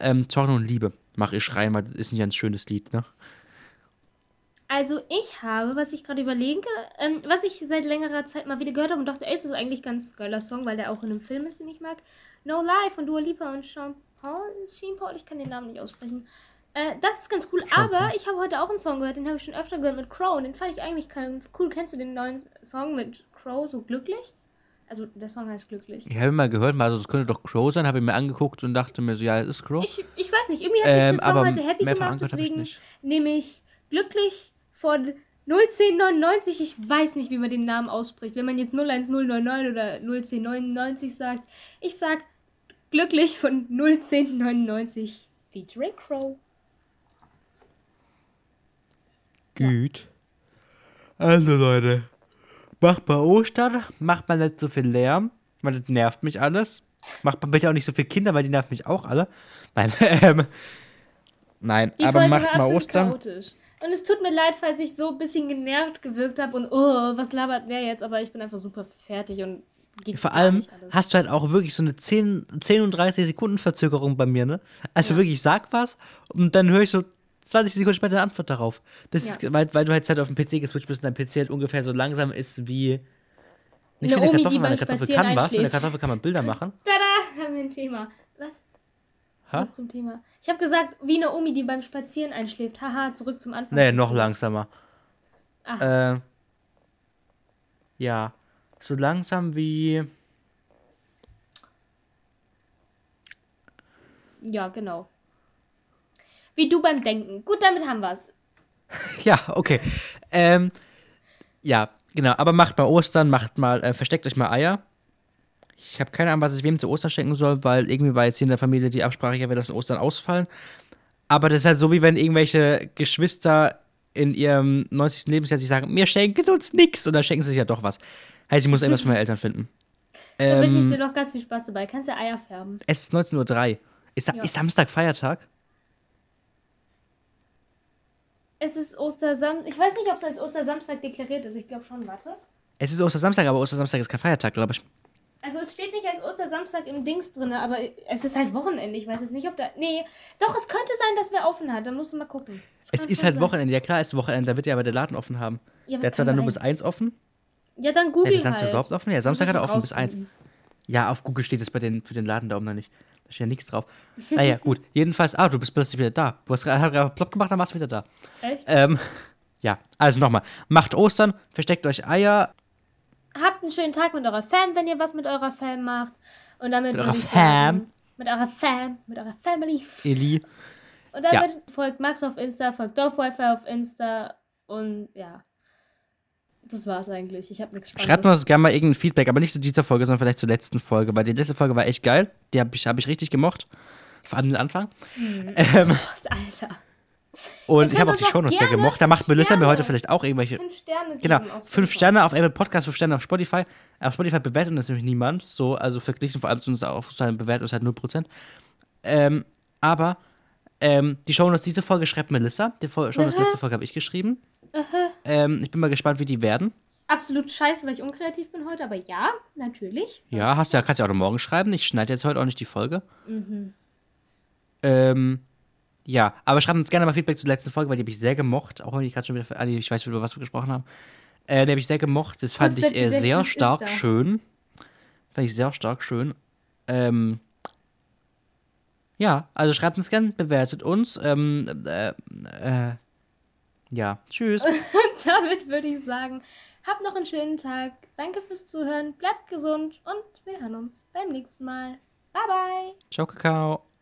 Ähm, Zorn und Liebe mache ich rein, weil das ist ein ganz schönes Lied, ne? Also ich habe, was ich gerade überlege, ähm, was ich seit längerer Zeit mal wieder gehört habe und dachte, ey, es ist eigentlich ein ganz geiler Song, weil der auch in einem Film ist, den ich mag. No Lie von Dua Lipa und Sean Paul. Sean Paul? Ich kann den Namen nicht aussprechen. Äh, das ist ganz cool, Sean aber Paul. ich habe heute auch einen Song gehört, den habe ich schon öfter gehört mit Crow und den fand ich eigentlich ganz cool. Kennst du den neuen Song mit Crow, so glücklich? Also der Song heißt glücklich. Ich habe mal gehört, mal so, das könnte doch Crow sein, habe ich mir angeguckt und dachte mir so, ja, das ist Crow. Ich, ich weiß nicht, irgendwie hat mich Ähm, der Song aber heute happy mehr gemacht, ich deswegen nicht. nehme ich glücklich von 01099. Ich weiß nicht, wie man den Namen ausspricht. Wenn man jetzt 01099 oder 01099 sagt, ich sag glücklich von 01099 featuring Crow. Gut. Also Leute, macht mal Ostern, macht mal nicht so viel Lärm, weil das nervt mich alles. Macht mal bitte auch nicht so viele Kinder, weil die nerven mich auch alle. Nein, ähm, nein, Die aber Folge macht war mal absolut Ostern. chaotisch. Und es tut mir leid, falls ich so ein bisschen genervt gewirkt habe und oh, was labert der jetzt? Aber ich bin einfach super fertig und geht Vor allem nicht alles. hast du halt auch wirklich so eine 10, 10 und 30 Sekunden Verzögerung bei mir, ne? Also Ja. wirklich, ich sag was und dann höre ich so 20 Sekunden später eine Antwort darauf. Das Ja. ist, weil, weil du halt Zeit auf dem PC geswitcht bist und dein PC halt ungefähr so langsam ist wie. Nicht Eine wie eine Omi, die Kartoffel, weil eine Kartoffel kann was, mit einer. Kartoffel kann man Bilder machen. Tada, haben wir ein Thema. Was? Ha? Zurück zum Thema. Ich habe gesagt, wie eine Omi, die beim Spazieren einschläft. Haha, zurück zum Anfang. Nee, noch langsamer. Ach. Äh, ja. So langsam wie. Ja, genau. Wie du beim Denken. Gut, damit haben wir's. Ja, okay. Ähm, ja, genau. Aber macht mal Ostern, macht mal, äh, versteckt euch mal Eier. Ich habe keine Ahnung, was ich wem zu Ostern schenken soll, weil irgendwie war jetzt hier in der Familie die Absprache, ja, wir lassen Ostern ausfallen. Aber das ist halt so, wie wenn irgendwelche Geschwister in ihrem 90. Lebensjahr sich sagen, mir schenken uns nichts. Und dann schenken sie sich ja doch was. Heißt, ich muss irgendwas von meinen Eltern finden. Dann wünsche ich Ähm, dir noch ganz viel Spaß dabei. Kannst ja Eier färben. es ist 19.03 Uhr. Ist, Ja. ist Samstag Feiertag? Es ist Ostersam. Ich weiß nicht, ob es als Ostersamstag deklariert ist. Ich glaube schon, warte. Es ist Ostersamstag, aber Ostersamstag ist kein Feiertag, glaube ich. Also es steht nicht als Ostersamstag im Dings drin, aber es ist halt Wochenende. Ich weiß jetzt nicht, ob da. Nee, doch, es könnte sein, dass wer offen hat. Dann musst du mal gucken. Das Es ist halt sein. Wochenende. Ja klar, es ist Wochenende. Da wird ja aber der Laden offen haben. Ja, der es hat zwar dann nur bis 1 offen. Ja, dann Ja, google der Samstag halt. überhaupt offen? Ja, Samstag hat er offen bis 1. rausfinden. Ja, auf Google steht es bei den, für den Laden da oben noch nicht. Steht ja nichts drauf. Naja, gut. Jedenfalls, ah, du bist plötzlich wieder da. Du hast gerade plopp gemacht, dann warst du wieder da. Echt? Ähm, ja, also nochmal. Macht Ostern, versteckt euch Eier. Habt einen schönen Tag mit eurer Fam, wenn ihr was mit eurer Fam macht. Und damit Mit eurer Fam? Mit eurer Fam, mit eurer Family. Eli. Und damit Ja. folgt Max auf Insta, folgt Dorfwifi auf Insta. Und ja. Das war's eigentlich. Ich habe nichts Spannendes. Schreibt uns gerne mal irgendein Feedback, aber nicht zu dieser Folge, sondern vielleicht zur letzten Folge, weil die letzte Folge war echt geil. Die habe ich, hab ich richtig gemocht. Vor allem den Anfang. Ähm, Alter. und ich habe auch die uns Show noch auch sehr gerne gemocht. Da macht Melissa mir heute Sterne. vielleicht auch irgendwelche. Fünf Sterne Genau, fünf. Sterne auf Apple Podcast, fünf Sterne auf Spotify. Auf Spotify bewertet uns nämlich niemand. So, also verglichen vor allem zu uns auf Spotify bewertet uns halt 0%. Ähm, aber ähm, die Shownotes diese Folge schreibt Melissa. Die Shownotes letzte Folge habe ich geschrieben. Ähm, ich bin mal gespannt, wie die werden. Absolut scheiße, weil ich unkreativ bin heute, aber ja, natürlich. Ja, hast ja, kannst ja auch noch morgen schreiben. Ich schneide jetzt heute auch nicht die Folge. Mhm. Ähm, ja, aber schreibt uns gerne mal Feedback zur letzten Folge, weil die habe ich sehr gemocht. Auch wenn ich gerade schon wieder, ich weiß, über was wir gesprochen haben. Äh, die habe ich sehr gemocht. Das fand ich äh, sehr stark da. schön. Fand ich sehr stark schön. Ähm, ja, also schreibt uns gerne, bewertet uns. Ähm, äh, äh, ja, tschüss. Damit würde ich sagen, habt noch einen schönen Tag. Danke fürs Zuhören. Bleibt gesund und wir hören uns beim nächsten Mal. Bye, bye. Ciao, Kakao.